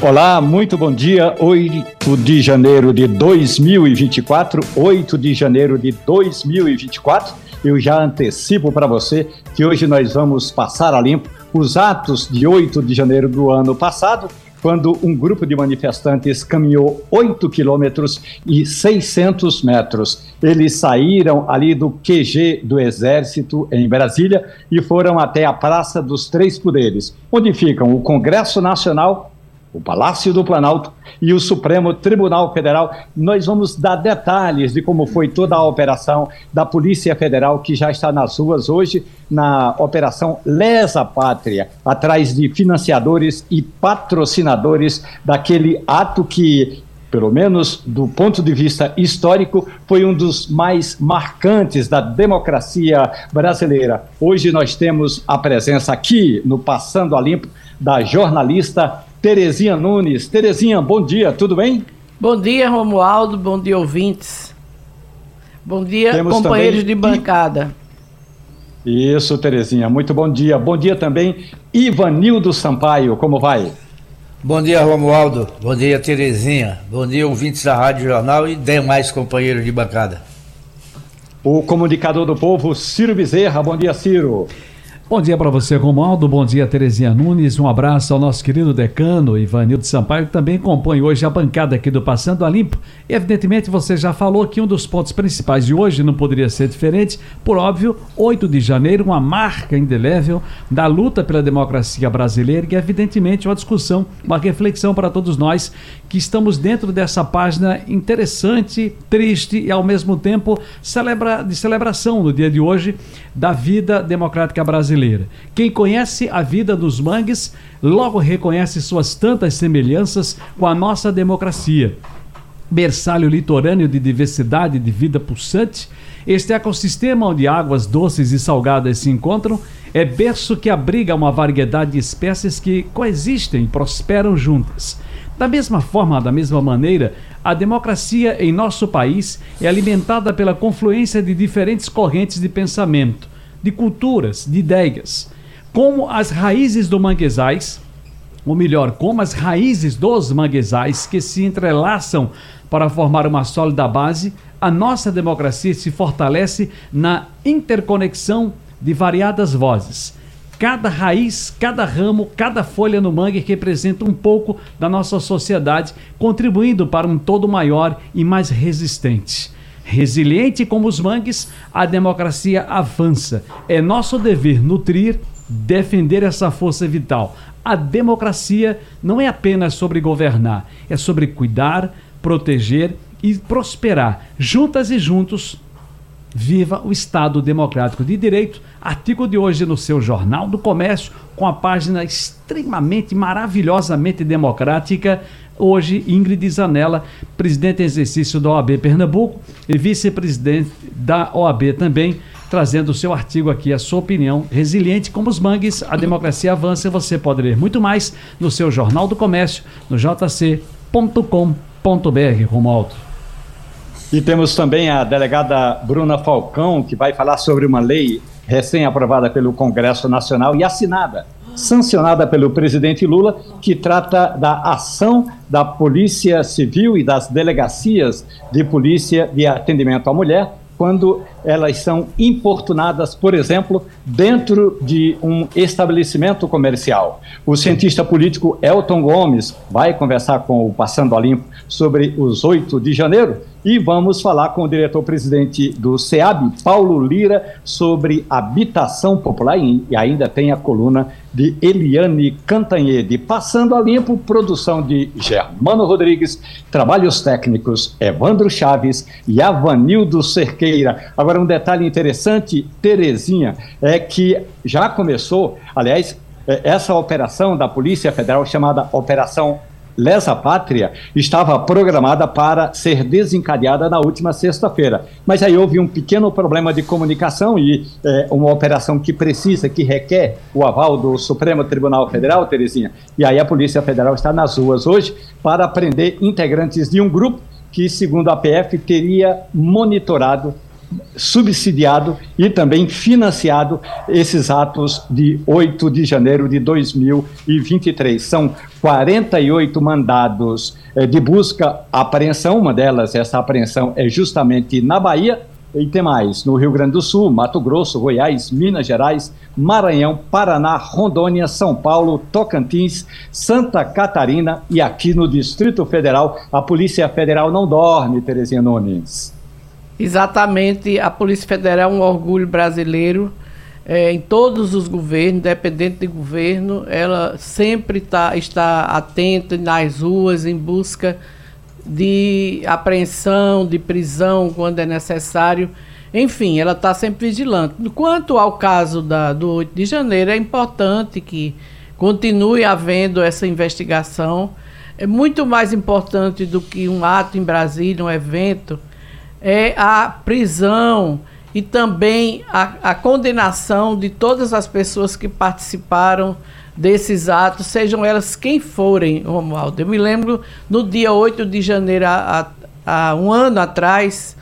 Olá, muito bom dia. 8 de janeiro de 2024, 8 de janeiro de 2024. Eu já antecipo para você que hoje nós vamos passar a limpo os atos de 8 de janeiro do ano passado, quando um grupo de manifestantes caminhou 8 quilômetros e 600 metros. Eles saíram ali do QG do Exército em Brasília e foram até a Praça dos Três Poderes, onde ficam o Congresso Nacional o Palácio do Planalto e o Supremo Tribunal Federal. Nós vamos dar detalhes de como foi toda a operação da Polícia Federal, que já está nas ruas hoje, na Operação Lesa Pátria, atrás de financiadores e patrocinadores daquele ato que pelo menos do ponto de vista histórico, foi um dos mais marcantes da democracia brasileira. Hoje nós temos a presença aqui no Passando a Limpo da jornalista Terezinha Nunes. Terezinha, bom dia, tudo bem? Bom dia, Romualdo, bom dia, ouvintes. Bom dia, Temos companheiros de bancada. Isso, Terezinha, muito bom dia. Bom dia também, Ivanildo Sampaio, como vai? Bom dia, Romualdo. Bom dia, Terezinha. Bom dia, ouvintes da Rádio Jornal e demais companheiros de bancada. O comunicador do povo, Ciro Bezerra. Bom dia, Ciro. Bom dia para você, Romualdo. Bom dia, Terezinha Nunes. Um abraço ao nosso querido decano, Ivanildo Sampaio, que também compõe hoje a bancada aqui do Passando a Limpo. Evidentemente, você já falou que um dos pontos principais de hoje não poderia ser diferente. Por óbvio, 8 de janeiro, uma marca indelével da luta pela democracia brasileira e, evidentemente, uma discussão, uma reflexão para todos nós que estamos dentro dessa página interessante, triste e, ao mesmo tempo, celebra, de celebração no dia de hoje da vida democrática brasileira brasileira. Quem conhece a vida dos mangues logo reconhece suas tantas semelhanças com a nossa democracia. Berçário litorâneo de diversidade de vida pulsante, este ecossistema onde águas doces e salgadas se encontram é berço que abriga uma variedade de espécies que coexistem e prosperam juntas. Da mesma forma, da mesma maneira, a democracia em nosso país é alimentada pela confluência de diferentes correntes de pensamento de culturas, de ideias. Como as raízes do manguezais, ou melhor, como as raízes dos manguezais que se entrelaçam para formar uma sólida base, a nossa democracia se fortalece na interconexão de variadas vozes. Cada raiz, cada ramo, cada folha no mangue representa um pouco da nossa sociedade, contribuindo para um todo maior e mais resistente. Resiliente como os mangues, a democracia avança. É nosso dever nutrir, defender essa força vital. A democracia não é apenas sobre governar, é sobre cuidar, proteger e prosperar. Juntas e juntos, viva o Estado Democrático de Direito. Artigo de hoje no seu Jornal do Comércio, com a página extremamente, maravilhosamente democrática Hoje, Ingrid Zanella, presidente em exercício da OAB Pernambuco e vice-presidente da OAB também, trazendo o seu artigo aqui, a sua opinião. Resiliente como os mangues, a democracia avança. Você pode ler muito mais no seu Jornal do Comércio, no jc.com.br, Romualdo. E temos também a delegada Bruna Falcão, que vai falar sobre uma lei recém-aprovada pelo Congresso Nacional e assinada sancionada pelo presidente Lula, que trata da ação da Polícia Civil e das delegacias de polícia de atendimento à mulher quando elas são importunadas, por exemplo, dentro de um estabelecimento comercial. O cientista político Elton Gomes vai conversar com o Passando a Limpo sobre os 8 de janeiro e vamos falar com o diretor-presidente do SEAB, Paulo Lira, sobre habitação popular e ainda tem a coluna de Eliane Cantanhede. Passando a limpo, produção de Germano Rodrigues, trabalhos técnicos Evandro Chaves e Avanildo Cerqueira. Agora, um detalhe interessante, Terezinha, é que já começou, aliás, é, essa operação da Polícia Federal chamada Operação Lesa Pátria estava programada para ser desencadeada na última sexta-feira. Mas aí houve um pequeno problema de comunicação e é, uma operação que precisa, que requer o aval do Supremo Tribunal Federal, Terezinha. E aí a Polícia Federal está nas ruas hoje para prender integrantes de um grupo que, segundo a PF, teria monitorado subsidiado e também financiado esses atos de 8 de janeiro de 2023. São 48 mandados eh, de busca, apreensão, uma delas, essa apreensão é justamente na Bahia, e tem mais, no Rio Grande do Sul, Mato Grosso, Goiás, Minas Gerais, Maranhão, Paraná, Rondônia, São Paulo, Tocantins, Santa Catarina e aqui no Distrito Federal. A Polícia Federal não dorme, Terezinha Nunes. Exatamente, a Polícia Federal é um orgulho brasileiro. É, em todos os governos, independente de governo, ela sempre tá, está atenta nas ruas em busca de apreensão, de prisão quando é necessário. Enfim, ela está sempre vigilante. Quanto ao caso da, do 8 de janeiro, é importante que continue havendo essa investigação. É muito mais importante do que um ato em Brasília, um evento é a prisão e também a, a condenação de todas as pessoas que participaram desses atos, sejam elas quem forem, Romualdo. Eu me lembro no dia 8 de janeiro, há, um ano atrás,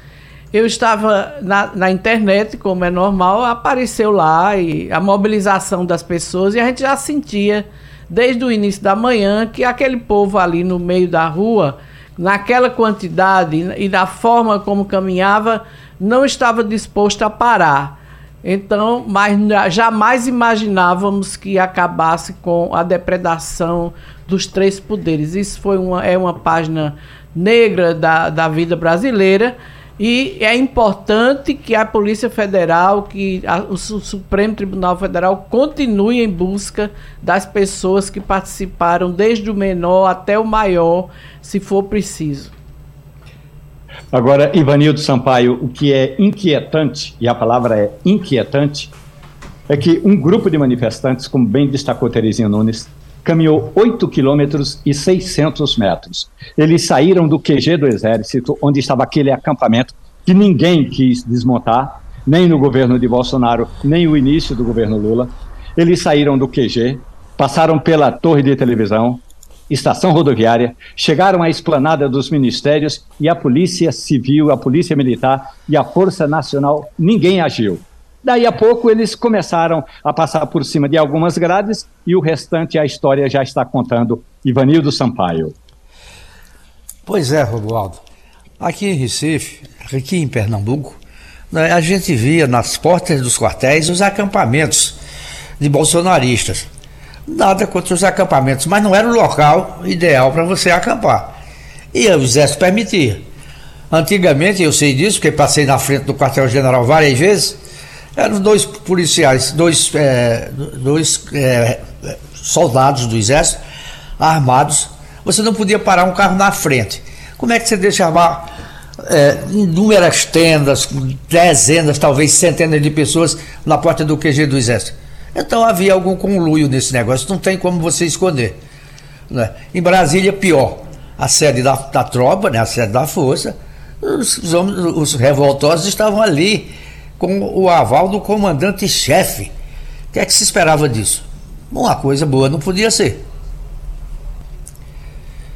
eu estava na, na, internet, como é normal, apareceu lá e a mobilização das pessoas e a gente já sentia desde o início da manhã que aquele povo ali no meio da rua naquela quantidade e da forma como caminhava, não estava disposto a parar. Então, mas jamais imaginávamos que acabasse com a depredação dos três poderes. Isso foi uma, é uma página negra da, da vida brasileira e é importante que a Polícia Federal, que a, o Supremo Tribunal Federal continue em busca das pessoas que participaram, desde o menor até o maior, se for preciso. Agora, Ivanildo Sampaio, o que é inquietante, e a palavra é inquietante, é que um grupo de manifestantes, como bem destacou Terezinha Nunes, caminhou 8 quilômetros e 600 metros. Eles saíram do QG do Exército, onde estava aquele acampamento que ninguém quis desmontar, nem no governo de Bolsonaro, nem o início do governo Lula. Eles saíram do QG, passaram pela torre de televisão, estação rodoviária, chegaram à esplanada dos ministérios e a Polícia Civil, a Polícia Militar e a Força Nacional, ninguém agiu. Daí a pouco eles começaram a passar por cima de algumas grades e o restante a história já está contando Ivanildo Sampaio. Pois é, Romualdo. Aqui em Recife, aqui em Pernambuco, né, a gente via nas portas dos quartéis os acampamentos de bolsonaristas. Nada contra os acampamentos, mas não era o local ideal para você acampar. E o exército permitia. Antigamente, eu sei disso, porque passei na frente do quartel-general várias vezes, eram dois policiais, dois, é, dois é, soldados do exército armados. Você não podia parar um carro na frente. Como é que você deixava é, inúmeras tendas, dezenas, talvez centenas de pessoas na porta do QG do exército? Então havia algum conluio nesse negócio, não tem como você esconder. Né? Em Brasília, pior. A sede da, da tropa, né, a sede da força, os, os, os revoltosos estavam ali com o aval do comandante-chefe. O que é que se esperava disso? Uma coisa boa não podia ser.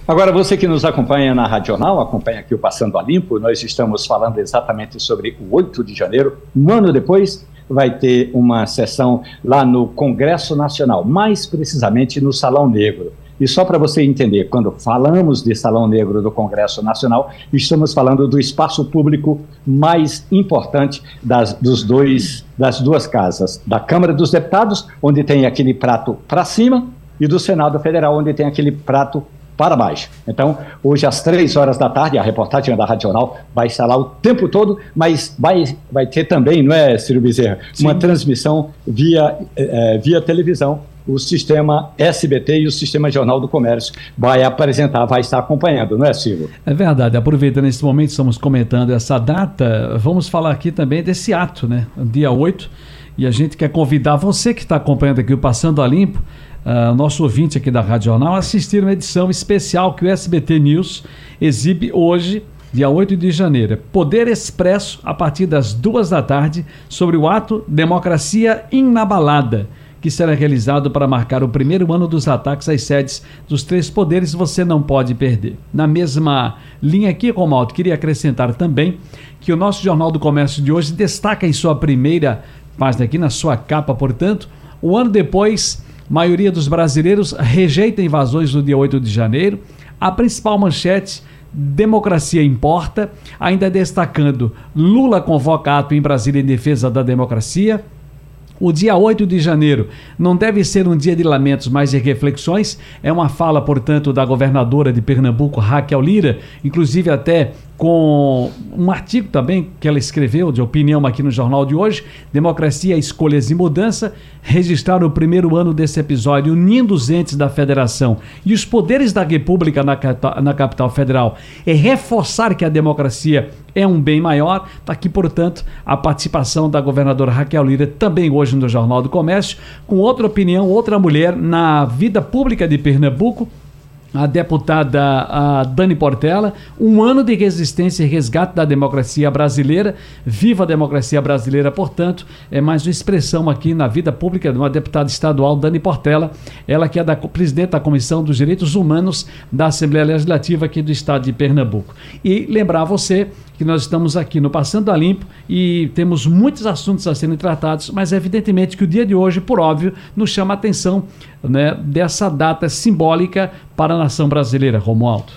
Agora, você que nos acompanha na Radional, acompanha aqui o Passando a Limpo, nós estamos falando exatamente sobre o 8 de janeiro. Um ano depois, vai ter uma sessão lá no Congresso Nacional, mais precisamente no Salão Negro. E só para você entender, quando falamos de Salão Negro do Congresso Nacional, estamos falando do espaço público mais importante das, dos dois, das duas casas, da Câmara dos Deputados, onde tem aquele prato para cima, e do Senado Federal, onde tem aquele prato para baixo. Então, hoje às três horas da tarde, a reportagem da Radional vai estar lá o tempo todo, mas vai, vai ter também, não é, Ciro Bezerra, Sim. uma transmissão via, é, via televisão o sistema SBT e o sistema Jornal do Comércio vai apresentar, vai estar acompanhando, não é, Silvio? É verdade. Aproveitando esse momento, estamos comentando essa data, vamos falar aqui também desse ato, né? Dia 8. E a gente quer convidar você que está acompanhando aqui o Passando a Limpo, uh, nosso ouvinte aqui da Rádio Jornal, a assistir uma edição especial que o SBT News exibe hoje, dia 8 de janeiro. Poder Expresso, a partir das duas da tarde, sobre o ato Democracia Inabalada que será realizado para marcar o primeiro ano dos ataques às sedes dos três poderes, você não pode perder. Na mesma linha aqui, Romaldo, queria acrescentar também que o nosso Jornal do Comércio de hoje destaca em sua primeira página aqui, na sua capa, portanto, um ano depois, maioria dos brasileiros rejeita invasões do dia 8 de janeiro. A principal manchete Democracia importa, ainda destacando Lula convoca ato em Brasília em defesa da democracia. O dia 8 de janeiro não deve ser um dia de lamentos, mas de reflexões. É uma fala, portanto, da governadora de Pernambuco, Raquel Lira, inclusive até com um artigo também que ela escreveu de opinião aqui no jornal de hoje, Democracia, Escolhas e Mudança, registrar o primeiro ano desse episódio unindo os entes da federação e os poderes da República na, na capital federal é reforçar que a democracia é um bem maior. Está aqui, portanto, a participação da governadora Raquel Lira, também hoje no Jornal do Comércio, com outra opinião, outra mulher na vida pública de Pernambuco, a deputada a Dani Portela, um ano de resistência e resgate da democracia brasileira. Viva a democracia brasileira, portanto, é mais uma expressão aqui na vida pública de uma deputada estadual, Dani Portela, ela que é da presidente da Comissão dos Direitos Humanos da Assembleia Legislativa aqui do estado de Pernambuco. E lembrar você que nós estamos aqui no Passando a Limpo e temos muitos assuntos a serem tratados, mas evidentemente que o dia de hoje, por óbvio, nos chama a atenção né, dessa data simbólica para a nação brasileira, Romualdo.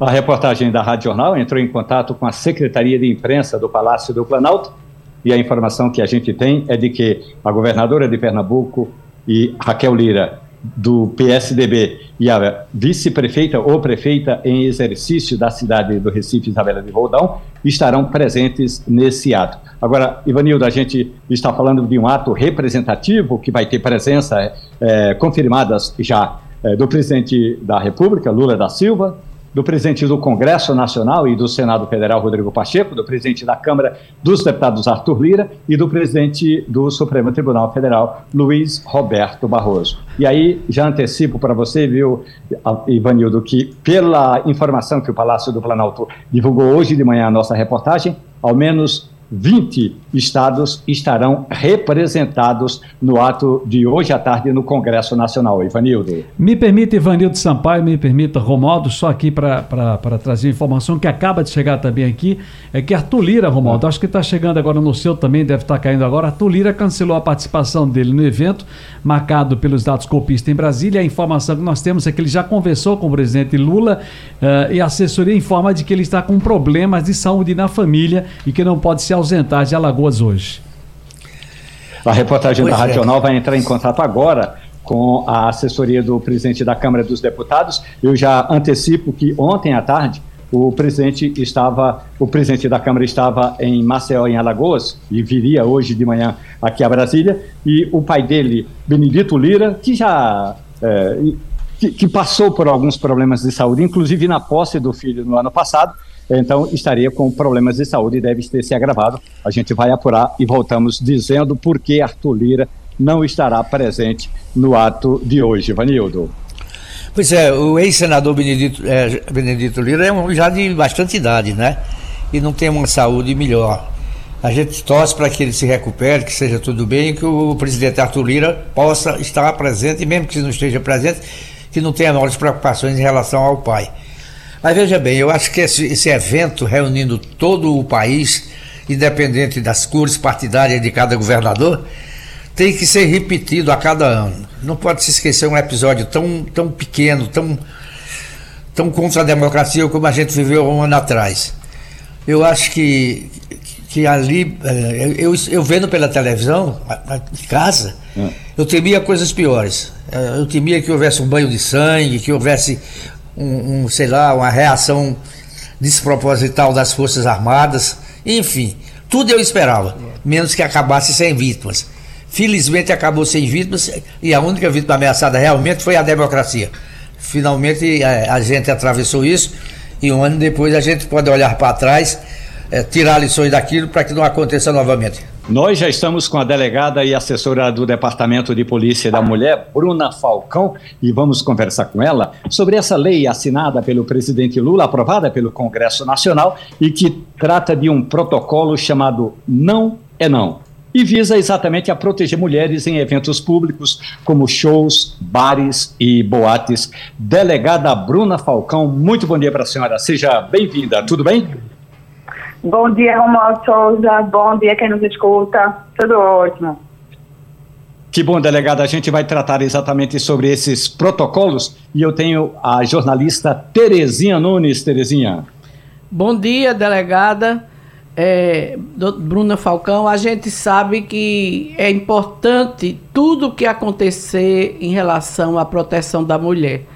A reportagem da Rádio Jornal entrou em contato com a Secretaria de Imprensa do Palácio do Planalto e a informação que a gente tem é de que a governadora de Pernambuco e Raquel Lira do PSDB e a vice-prefeita ou prefeita em exercício da cidade do Recife, Isabela de Roldão, estarão presentes nesse ato. Agora, Ivanildo, a gente está falando de um ato representativo que vai ter presença é, confirmadas já é, do presidente da República, Lula da Silva, do presidente do Congresso Nacional e do Senado Federal, Rodrigo Pacheco, do presidente da Câmara dos Deputados, Arthur Lira, e do presidente do Supremo Tribunal Federal, Luiz Roberto Barroso. E aí, já antecipo para você, viu, Ivanildo, que pela informação que o Palácio do Planalto divulgou hoje de manhã a nossa reportagem, ao menos 20 estados estarão representados no ato de hoje à tarde no Congresso Nacional. Ivanildo. Me permita, Ivanildo Sampaio, me permita, Romaldo, só aqui para trazer informação que acaba de chegar também aqui, é que Arthur Lira, Romaldo, acho que está chegando agora no seu também, deve estar tá caindo agora. Arthur Lira cancelou a participação dele no evento, marcado pelos dados copistas em Brasília. A informação que nós temos é que ele já conversou com o presidente Lula uh, e a assessoria informa de que ele está com problemas de saúde na família e que não pode se ausentar de Alagoas hoje. A reportagem pois da Rádio Jornal é. vai entrar em contato agora com a assessoria do presidente da Câmara dos Deputados. Eu já antecipo que ontem à tarde o presidente estava, o presidente da Câmara estava em Maceió, em Alagoas, e viria hoje de manhã aqui a Brasília, e o pai dele, Benedito Lira, que já é, que, que passou por alguns problemas de saúde, inclusive na posse do filho no ano passado, então estaria com problemas de saúde e deve ter se agravado. A gente vai apurar e voltamos dizendo por que Arthur Lira não estará presente no ato de hoje, Vanildo. Pois é, o ex-senador Benedito, é, Benedito Lira é um, já de bastante idade, né? E não tem uma saúde melhor. A gente torce para que ele se recupere, que seja tudo bem, e que o presidente Arthur Lira possa estar presente, mesmo que não esteja presente, que não tenha maiores preocupações em relação ao pai. Mas veja bem, eu acho que esse, esse evento reunindo todo o país, independente das cores partidárias de cada governador, tem que ser repetido a cada ano. Não pode se esquecer um episódio tão, tão pequeno, tão, tão contra a democracia como a gente viveu um ano atrás. Eu acho que, que ali, eh, eu, eu vendo pela televisão, em casa, é. eu temia coisas piores. Eh, eu temia que houvesse um banho de sangue, que houvesse um, um, sei lá, uma reação desproposital das Forças Armadas, enfim, tudo eu esperava, menos que acabasse sem vítimas. Felizmente acabou sem vítimas e a única vítima ameaçada realmente foi a democracia. Finalmente a, é, a gente atravessou isso e um ano depois a gente pode olhar para trás, é, tirar lições daquilo para que não aconteça novamente. Nós já estamos com a delegada e assessora do Departamento de Polícia da Mulher, Bruna Falcão, e vamos conversar com ela sobre essa lei assinada pelo presidente Lula, aprovada pelo Congresso Nacional e que trata de um protocolo chamado Não é Não. E visa exatamente a proteger mulheres em eventos públicos, como shows, bares e boates. Delegada Bruna Falcão, muito bom dia para a senhora. Seja bem-vinda. Tudo bem? Bom dia, Romualdo Souza. Bom dia, quem nos escuta. Tudo ótimo. Que bom, delegada. A gente vai tratar exatamente sobre esses protocolos e eu tenho a jornalista Terezinha Nunes. Terezinha. Bom dia, delegada. É, Bruna Falcão, a gente sabe que é importante tudo o que acontecer em relação à proteção da mulher.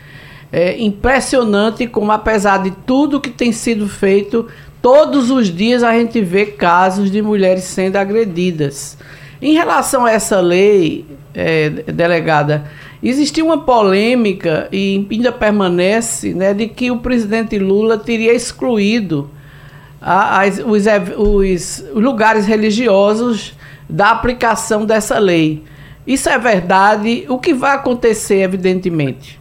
É impressionante como, apesar de tudo que tem sido feito, Todos os dias a gente vê casos de mulheres sendo agredidas. Em relação a essa lei, é, delegada, existiu uma polêmica e ainda permanece né, de que o presidente Lula teria excluído a, os, os lugares religiosos da aplicação dessa lei. Isso é verdade? O que vai acontecer, evidentemente?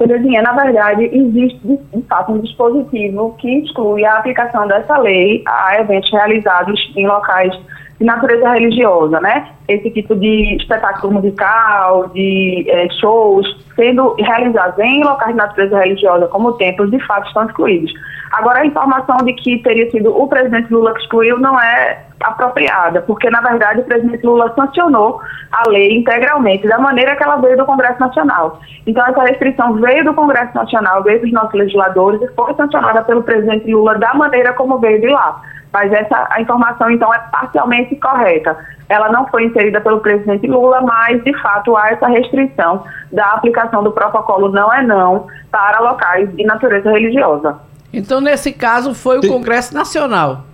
Terezinha, na verdade, existe de fato um dispositivo que exclui a aplicação dessa lei a eventos realizados em locais de natureza religiosa, né? Esse tipo de espetáculo musical, de é, shows, sendo realizados em locais de natureza religiosa, como templos, de fato estão excluídos. Agora, a informação de que teria sido o presidente Lula que excluiu não é apropriada, porque, na verdade, o presidente Lula sancionou a lei integralmente, da maneira que ela veio do Congresso Nacional. Então, essa restrição veio do Congresso Nacional, veio dos nossos legisladores e foi sancionada pelo presidente Lula da maneira como veio de lá. Mas essa a informação, então, é parcialmente correta. Ela não foi inserida pelo presidente Lula, mas, de fato, há essa restrição da aplicação do protocolo não é não para locais de natureza religiosa. Então, nesse caso, foi o Congresso Nacional.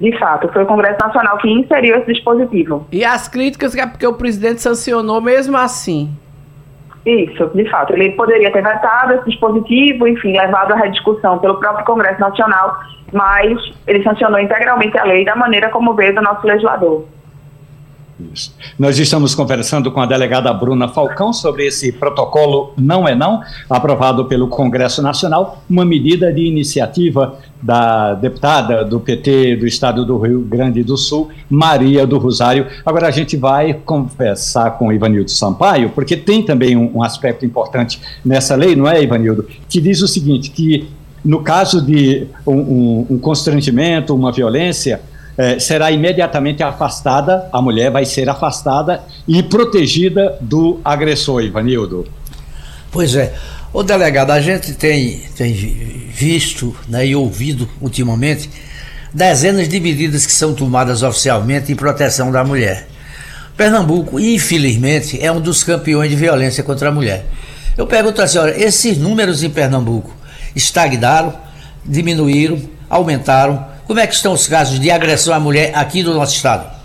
De fato, foi o Congresso Nacional que inseriu esse dispositivo. E as críticas é porque o presidente sancionou mesmo assim. Isso, de fato. Ele poderia ter vetado esse dispositivo, enfim, levado à rediscussão pelo próprio Congresso Nacional, mas ele sancionou integralmente a lei da maneira como veio do nosso legislador. Isso. Nós estamos conversando com a delegada Bruna Falcão sobre esse protocolo Não é Não, aprovado pelo Congresso Nacional, uma medida de iniciativa da deputada do PT do estado do Rio Grande do Sul, Maria do Rosário. Agora a gente vai conversar com Ivanildo Sampaio, porque tem também um, um aspecto importante nessa lei, não é, Ivanildo? Que diz o seguinte: que no caso de um, um, um constrangimento, uma violência, é, será imediatamente afastada, a mulher vai ser afastada e protegida do agressor, Ivanildo. Pois é. O delegado, a gente tem, tem visto né, e ouvido ultimamente dezenas de medidas que são tomadas oficialmente em proteção da mulher. Pernambuco, infelizmente, é um dos campeões de violência contra a mulher. Eu pergunto a senhora, esses números em Pernambuco estagnaram, diminuíram, aumentaram? Como é que estão os casos de agressão à mulher aqui no nosso estado?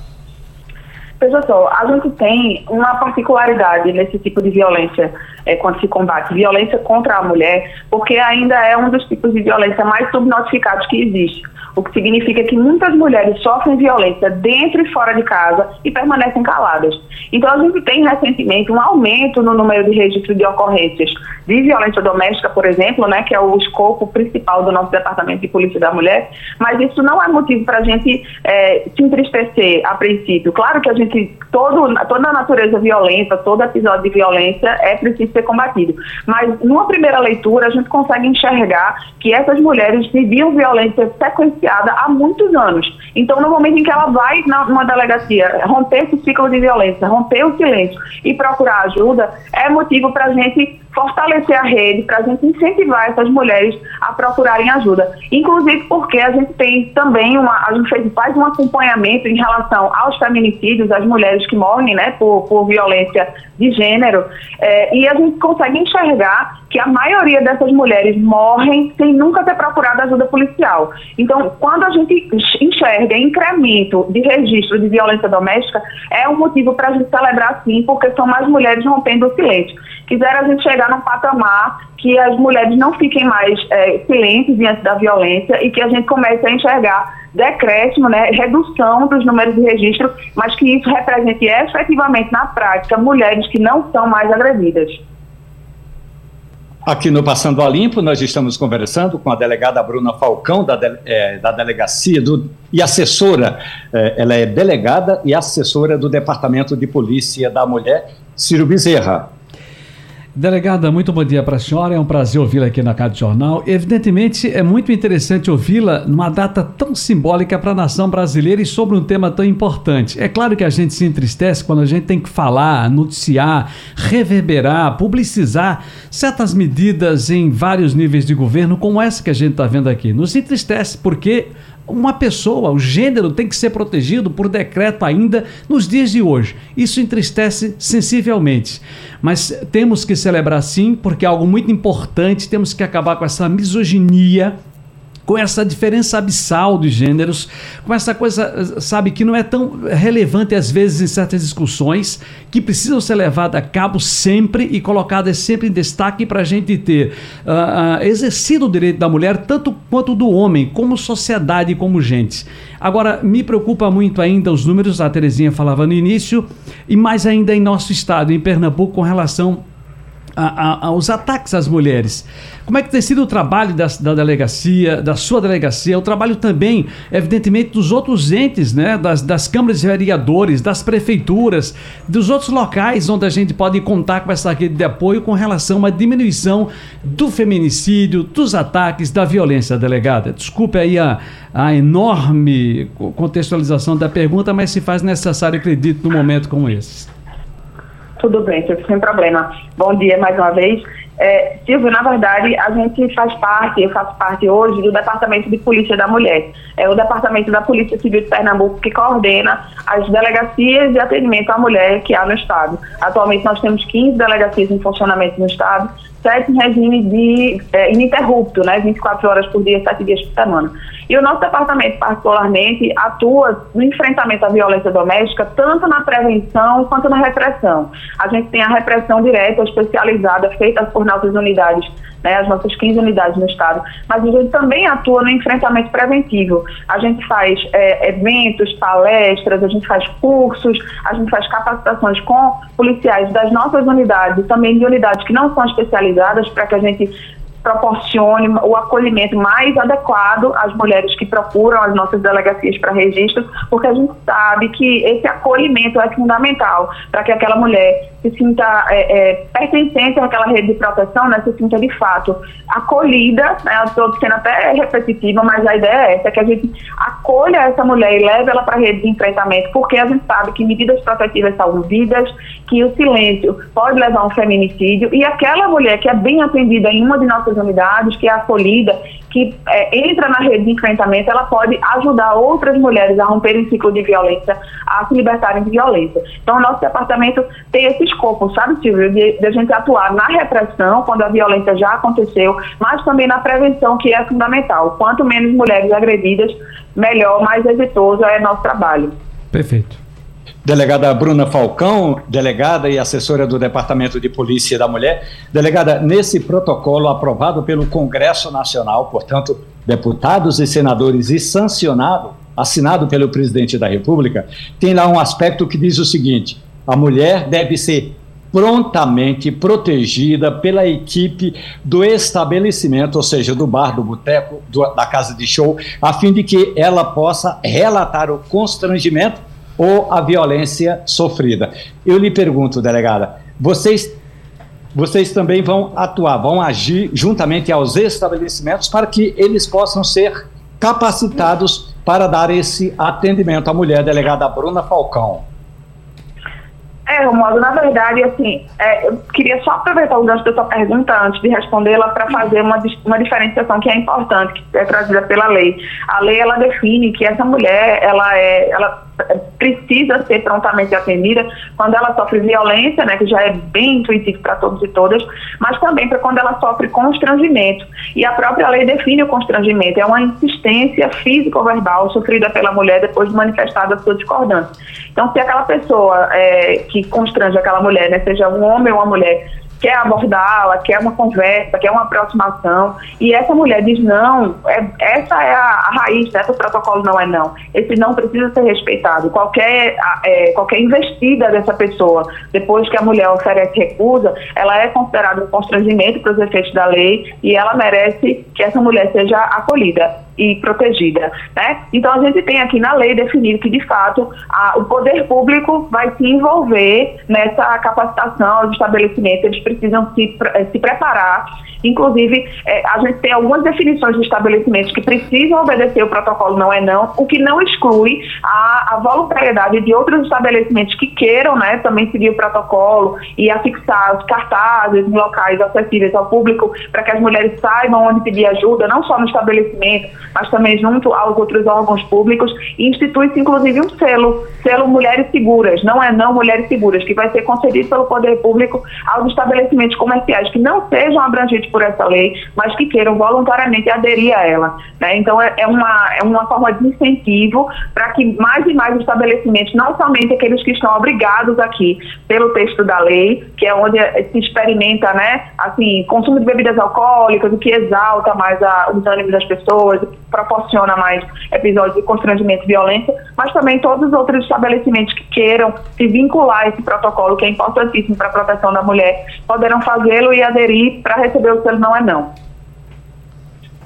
Veja só, a gente tem uma particularidade nesse tipo de violência é, quando se combate violência contra a mulher, porque ainda é um dos tipos de violência mais subnotificados que existe o que significa que muitas mulheres sofrem violência dentro e fora de casa e permanecem caladas. Então, a gente tem recentemente um aumento no número de registros de ocorrências de violência doméstica, por exemplo, né, que é o escopo principal do nosso Departamento de Polícia da Mulher, mas isso não é motivo para a gente é, se entristecer a princípio. Claro que a gente, todo, toda a natureza violenta, todo episódio de violência é preciso ser combatido, mas numa primeira leitura a gente consegue enxergar que essas mulheres viviam violência sequencial há muitos anos. Então, no momento em que ela vai numa delegacia romper esse ciclo de violência, romper o silêncio e procurar ajuda, é motivo para a gente fortalecer a rede, para a gente incentivar essas mulheres a procurarem ajuda. Inclusive porque a gente tem também uma, a gente fez, faz um acompanhamento em relação aos feminicídios, as mulheres que morrem né, por, por violência de gênero, é, e a gente consegue enxergar que a maioria dessas mulheres morrem sem nunca ter procurado ajuda policial. Então, quando a gente enxerga incremento de registro de violência doméstica, é um motivo para a gente celebrar sim, porque são mais mulheres rompendo o silêncio. Quiser a gente chegar chegar num patamar que as mulheres não fiquem mais é, silentes diante da violência e que a gente comece a enxergar decréscimo, né, redução dos números de registro, mas que isso represente efetivamente na prática mulheres que não são mais agredidas. Aqui no Passando a Limpo, nós estamos conversando com a delegada Bruna Falcão, da, de, é, da delegacia do, e assessora, é, ela é delegada e assessora do Departamento de Polícia da Mulher, Ciro Bezerra. Delegada, muito bom dia para a senhora. É um prazer ouvi-la aqui na Rádio Jornal. Evidentemente, é muito interessante ouvi-la numa data tão simbólica para a nação brasileira e sobre um tema tão importante. É claro que a gente se entristece quando a gente tem que falar, noticiar, reverberar, publicizar certas medidas em vários níveis de governo, como essa que a gente está vendo aqui. Nos entristece porque uma pessoa, o gênero tem que ser protegido por decreto ainda nos dias de hoje. Isso entristece sensivelmente. Mas temos que celebrar sim, porque é algo muito importante, temos que acabar com essa misoginia com essa diferença abissal de gêneros, com essa coisa, sabe, que não é tão relevante às vezes em certas discussões, que precisam ser levadas a cabo sempre e colocadas sempre em destaque para a gente ter uh, uh, exercido o direito da mulher tanto quanto do homem, como sociedade e como gente. Agora, me preocupa muito ainda os números, a Terezinha falava no início, e mais ainda em nosso estado, em Pernambuco, com relação aos ataques às mulheres. Como é que tem sido o trabalho da, da, delegacia, da sua delegacia, o trabalho também, evidentemente, dos outros entes, né? das, das câmaras de vereadores, das prefeituras, dos outros locais onde a gente pode contar com essa rede de apoio com relação uma diminuição do feminicídio, dos ataques, da violência delegada. Desculpe aí a, a enorme contextualização da pergunta, mas se faz necessário, acredito, num momento como esse. Tudo bem, sem problema. Bom dia mais uma vez. É, Silvio, na verdade, a gente faz parte, eu faço parte hoje do Departamento de Polícia da Mulher. É o Departamento da Polícia Civil de Pernambuco que coordena as delegacias de atendimento à mulher que há no Estado. Atualmente nós temos 15 delegacias em funcionamento no Estado sete em regime de é, ininterrupto, né, 24 horas por dia, sete dias por semana. E o nosso departamento, particularmente, atua no enfrentamento à violência doméstica, tanto na prevenção quanto na repressão. A gente tem a repressão direta, especializada, feita por nossas unidades né, as nossas 15 unidades no estado, mas a gente também atua no enfrentamento preventivo. A gente faz é, eventos, palestras, a gente faz cursos, a gente faz capacitações com policiais das nossas unidades e também de unidades que não são especializadas para que a gente proporcione o acolhimento mais adequado às mulheres que procuram as nossas delegacias para registro, porque a gente sabe que esse acolhimento é fundamental para que aquela mulher se sinta é, é, pertencente àquela rede de proteção, né, se sinta de fato acolhida, né, estou sendo até repetitiva, mas a ideia é essa, que a gente acolha essa mulher e leve ela para a rede de enfrentamento, porque a gente sabe que medidas protetivas salvam vidas, que o silêncio pode levar a um feminicídio, e aquela mulher que é bem atendida em uma de nossas unidades, que é acolhida, que é, entra na rede de enfrentamento, ela pode ajudar outras mulheres a romperem o ciclo de violência, a se libertarem de violência. Então, nosso departamento tem esse escopo, sabe, Silvio, de, de a gente atuar na repressão, quando a violência já aconteceu, mas também na prevenção, que é fundamental. Quanto menos mulheres agredidas, melhor, mais exitoso é nosso trabalho. Perfeito. Delegada Bruna Falcão, delegada e assessora do Departamento de Polícia da Mulher. Delegada, nesse protocolo aprovado pelo Congresso Nacional, portanto, deputados e senadores, e sancionado, assinado pelo presidente da República, tem lá um aspecto que diz o seguinte: a mulher deve ser prontamente protegida pela equipe do estabelecimento, ou seja, do bar, do boteco, da casa de show, a fim de que ela possa relatar o constrangimento ou a violência sofrida. Eu lhe pergunto, delegada, vocês vocês também vão atuar, vão agir juntamente aos estabelecimentos para que eles possam ser capacitados para dar esse atendimento à mulher delegada Bruna Falcão. É, Romualdo, na verdade, assim, é, eu queria só aproveitar o gancho da sua pergunta antes de respondê-la para fazer uma, uma diferenciação que é importante, que é trazida pela lei. A lei, ela define que essa mulher, ela é, ela precisa ser prontamente atendida quando ela sofre violência, né, que já é bem intuitivo para todos e todas, mas também para quando ela sofre constrangimento. E a própria lei define o constrangimento, é uma insistência física ou verbal sofrida pela mulher depois de manifestada a sua discordância. Então, se aquela pessoa é, que constrange aquela mulher, né, seja um homem ou uma mulher, quer abordá-la, quer uma conversa, quer uma aproximação, e essa mulher diz não, é, essa é a, a raiz, esse protocolo não é não. Esse não precisa ser respeitado. Qualquer, é, qualquer investida dessa pessoa, depois que a mulher oferece recusa, ela é considerada um constrangimento para os efeitos da lei e ela merece que essa mulher seja acolhida e protegida. Né? Então, a gente tem aqui na lei definido que, de fato, a, o poder público vai se envolver nessa capacitação aos estabelecimentos, eles precisam se, se preparar. Inclusive, é, a gente tem algumas definições de estabelecimentos que precisam obedecer o protocolo não é não, o que não exclui a, a voluntariedade de outros estabelecimentos que queiram né, também seguir o protocolo e afixar os cartazes em locais acessíveis ao público para que as mulheres saibam onde pedir ajuda, não só no estabelecimento, mas também junto aos outros órgãos públicos. E institui-se inclusive um selo, selo Mulheres Seguras, não é não Mulheres Seguras, que vai ser concedido pelo poder público aos estabelecimentos comerciais que não sejam abrangidos por essa lei, mas que queiram voluntariamente aderir a ela. Né? Então, é, é, uma, é uma forma de incentivo para que mais e mais estabelecimentos, não somente aqueles que estão obrigados aqui pelo texto da lei, que é onde se experimenta, né, assim, consumo de bebidas alcoólicas, o que exalta mais a, os ânimos das pessoas, proporciona mais episódios de constrangimento e violência, mas também todos os outros estabelecimentos que queiram se vincular a esse protocolo, que é importantíssimo para a proteção da mulher, poderão fazê-lo e aderir para receber o selo não é não.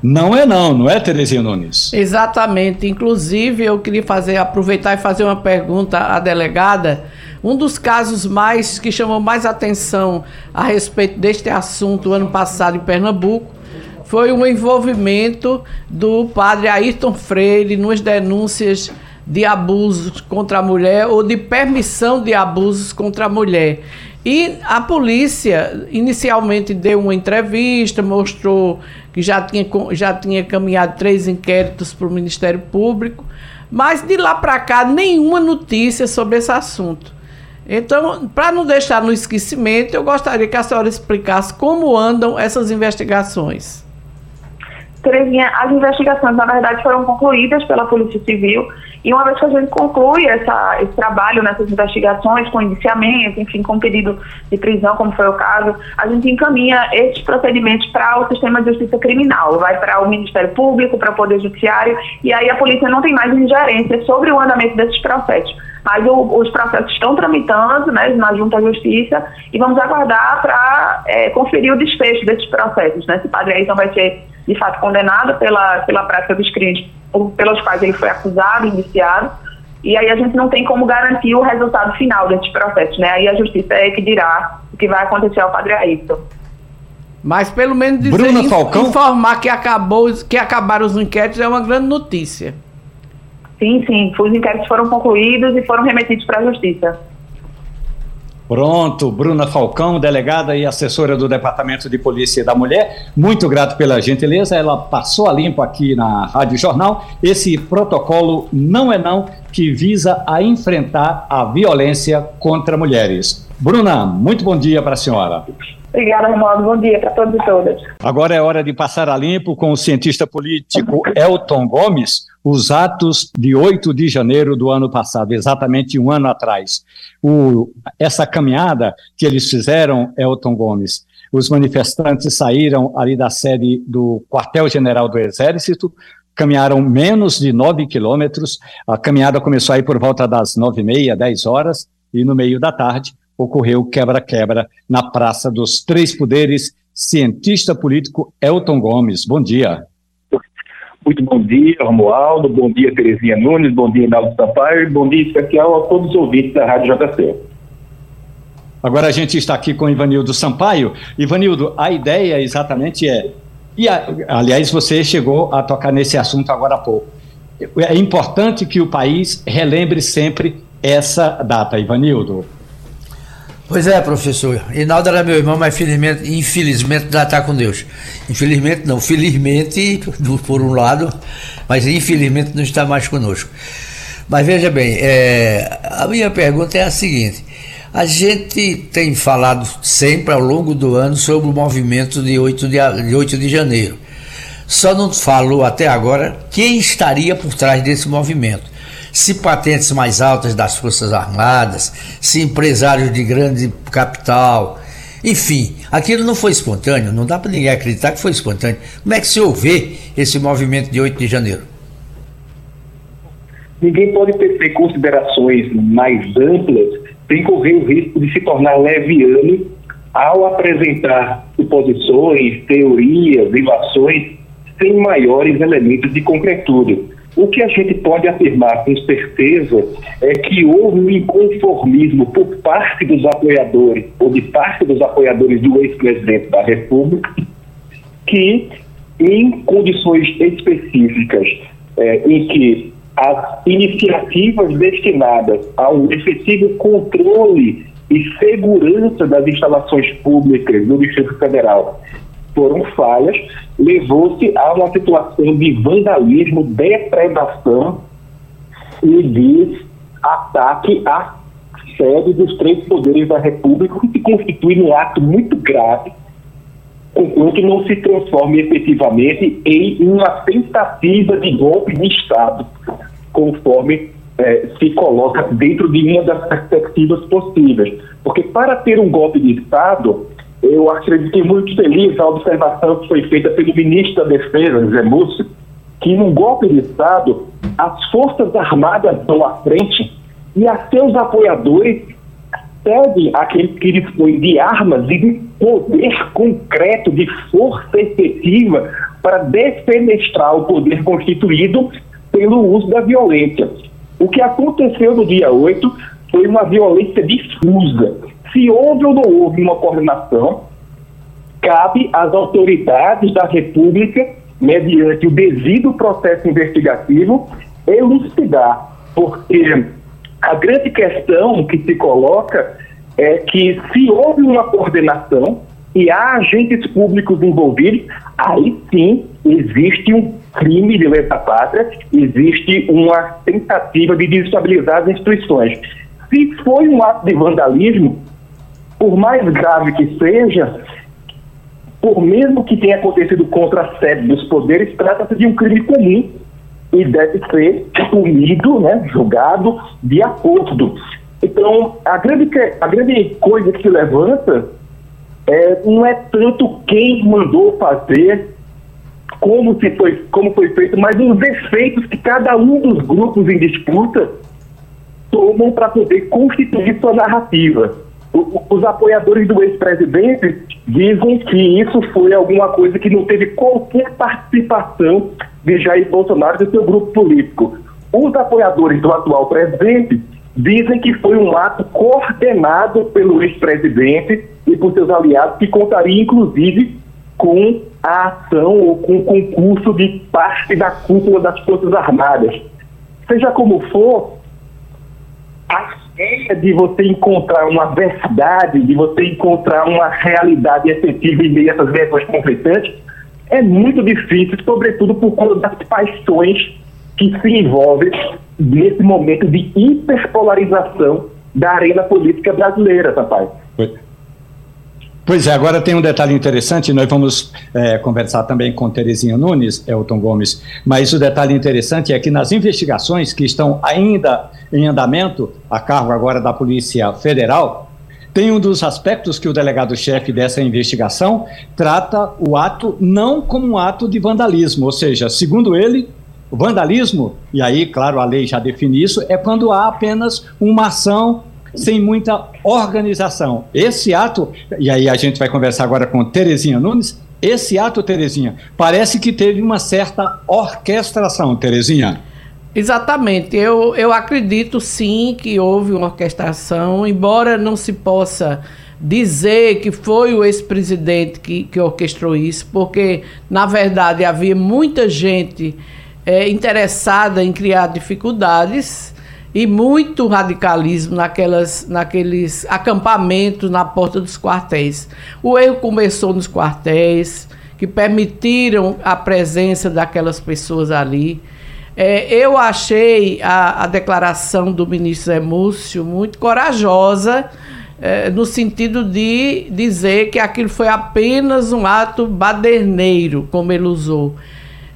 Não é não, não é, Terezinha Nunes? Exatamente. Inclusive, eu queria fazer, aproveitar e fazer uma pergunta à delegada. Um dos casos mais que chamou mais atenção a respeito deste assunto ano passado em Pernambuco foi o envolvimento do padre Ayrton Freire nas denúncias de abusos contra a mulher ou de permissão de abusos contra a mulher. E a polícia inicialmente deu uma entrevista, mostrou que já tinha, já tinha caminhado três inquéritos para o Ministério Público, mas de lá para cá nenhuma notícia sobre esse assunto. Então, para não deixar no esquecimento, eu gostaria que a senhora explicasse como andam essas investigações. Terezinha, as investigações, na verdade, foram concluídas pela Polícia Civil e uma vez que a gente conclui essa, esse trabalho nessas investigações, com indiciamento, enfim, com pedido de prisão, como foi o caso, a gente encaminha esses procedimentos para o sistema de justiça criminal, vai para o Ministério Público, para o Poder Judiciário, e aí a polícia não tem mais ingerência sobre o andamento desses processos. Mas o, os processos estão tramitando né, na Junta à Justiça e vamos aguardar para é, conferir o desfecho desses processos. Né? Se o padre Ayrton vai ser, de fato, condenado pela, pela prática dos crimes pelos quais ele foi acusado, indiciado, e aí a gente não tem como garantir o resultado final desses processos, né? Aí a justiça é que dirá o que vai acontecer ao Padre Ayrton. Mas pelo menos dizer, Bruna Falcão? informar que, acabou, que acabaram os inquéritos é uma grande notícia. Sim, sim. Os inquéritos foram concluídos e foram remetidos para a justiça. Pronto, Bruna Falcão, delegada e assessora do Departamento de Polícia da Mulher, muito grato pela gentileza. Ela passou a limpo aqui na Rádio Jornal esse protocolo Não é Não, que visa a enfrentar a violência contra mulheres. Bruna, muito bom dia para a senhora. Obrigada, Romualdo. Bom dia para todos e todas. Agora é hora de passar a limpo com o cientista político Elton Gomes os atos de 8 de janeiro do ano passado, exatamente um ano atrás. O, essa caminhada que eles fizeram, Elton Gomes, os manifestantes saíram ali da sede do quartel-general do Exército, caminharam menos de 9 quilômetros, a caminhada começou aí por volta das nove e meia, 10 horas, e no meio da tarde ocorreu quebra-quebra na Praça dos Três Poderes, cientista político Elton Gomes. Bom dia. Muito bom dia, Romualdo, bom dia, Terezinha Nunes, bom dia, Inaldo Sampaio, bom dia especial a todos os ouvintes da Rádio JC. Agora a gente está aqui com Ivanildo Sampaio. Ivanildo, a ideia exatamente é. E, aliás, você chegou a tocar nesse assunto agora há pouco. É importante que o país relembre sempre essa data, Ivanildo. Pois é, professor. Inaldo era meu irmão, mas infelizmente, infelizmente já está com Deus. Infelizmente não, felizmente, por um lado, mas infelizmente não está mais conosco. Mas veja bem, é, a minha pergunta é a seguinte. A gente tem falado sempre ao longo do ano sobre o movimento de 8 de, de, 8 de janeiro. Só não falou até agora quem estaria por trás desse movimento se patentes mais altas das Forças Armadas, se empresários de grande capital, Enfim, aquilo não foi espontâneo, não dá para ninguém acreditar que foi espontâneo. Como é que se ouve esse movimento de 8 de janeiro? Ninguém pode ter considerações mais amplas sem correr o risco de se tornar leviano ao apresentar suposições, teorias, ilações sem maiores elementos de concretude. O que a gente pode afirmar com certeza é que houve um inconformismo por parte dos apoiadores, ou de parte dos apoiadores do ex-presidente da República, que, em condições específicas, é, em que as iniciativas destinadas ao efetivo controle e segurança das instalações públicas do Distrito Federal foram falhas, levou-se a uma situação de vandalismo, depredação e de ataque à sede dos três poderes da República, que constitui um ato muito grave, enquanto não se transforme efetivamente em uma tentativa de golpe de Estado, conforme eh, se coloca dentro de uma das perspectivas possíveis. Porque para ter um golpe de Estado, eu acreditei muito feliz a observação que foi feita pelo ministro da Defesa, Zé Múcio, que num golpe de Estado, as Forças Armadas estão à frente e a seus apoiadores pedem aqueles que dispõem de armas e de poder concreto, de força efetiva para defenestrar o poder constituído pelo uso da violência. O que aconteceu no dia 8 foi uma violência difusa se houve ou não houve uma coordenação, cabe às autoridades da República, mediante o devido processo investigativo, elucidar, porque a grande questão que se coloca é que se houve uma coordenação e há agentes públicos envolvidos, aí sim existe um crime de lesa pátria, existe uma tentativa de desestabilizar as instituições. Se foi um ato de vandalismo, por mais grave que seja, por mesmo que tenha acontecido contra a sede dos poderes, trata-se de um crime comum e deve ser punido, né, julgado de acordo. Então, a grande, a grande coisa que se levanta é, não é tanto quem mandou fazer, como, se foi, como foi feito, mas os efeitos que cada um dos grupos em disputa tomam para poder constituir sua narrativa os apoiadores do ex-presidente dizem que isso foi alguma coisa que não teve qualquer participação de Jair Bolsonaro e do seu grupo político. Os apoiadores do atual presidente dizem que foi um ato coordenado pelo ex-presidente e por seus aliados, que contaria inclusive com a ação ou com o concurso de parte da cúpula das Forças Armadas. Seja como for, a ideia de você encontrar uma verdade, de você encontrar uma realidade efetiva em meio a essas versões conflitantes, é muito difícil, sobretudo por conta das paixões que se envolvem nesse momento de hiperpolarização da arena política brasileira, rapaz. Pois é, agora tem um detalhe interessante, nós vamos é, conversar também com Terezinha Nunes, Elton Gomes, mas o detalhe interessante é que nas investigações que estão ainda em andamento, a cargo agora da Polícia Federal, tem um dos aspectos que o delegado-chefe dessa investigação trata o ato não como um ato de vandalismo, ou seja, segundo ele, vandalismo, e aí, claro, a lei já define isso, é quando há apenas uma ação sem muita organização. Esse ato, e aí a gente vai conversar agora com Terezinha Nunes, esse ato, Terezinha, parece que teve uma certa orquestração, Terezinha. Exatamente, eu, eu acredito sim que houve uma orquestração, embora não se possa dizer que foi o ex-presidente que, que orquestrou isso, porque na verdade havia muita gente é, interessada em criar dificuldades e muito radicalismo naquelas, naqueles acampamentos na porta dos quartéis. O erro começou nos quartéis, que permitiram a presença daquelas pessoas ali. É, eu achei a, a, declaração do ministro Emúcio muito corajosa, é, no sentido de dizer que aquilo foi apenas um ato baderneiro, como ele usou.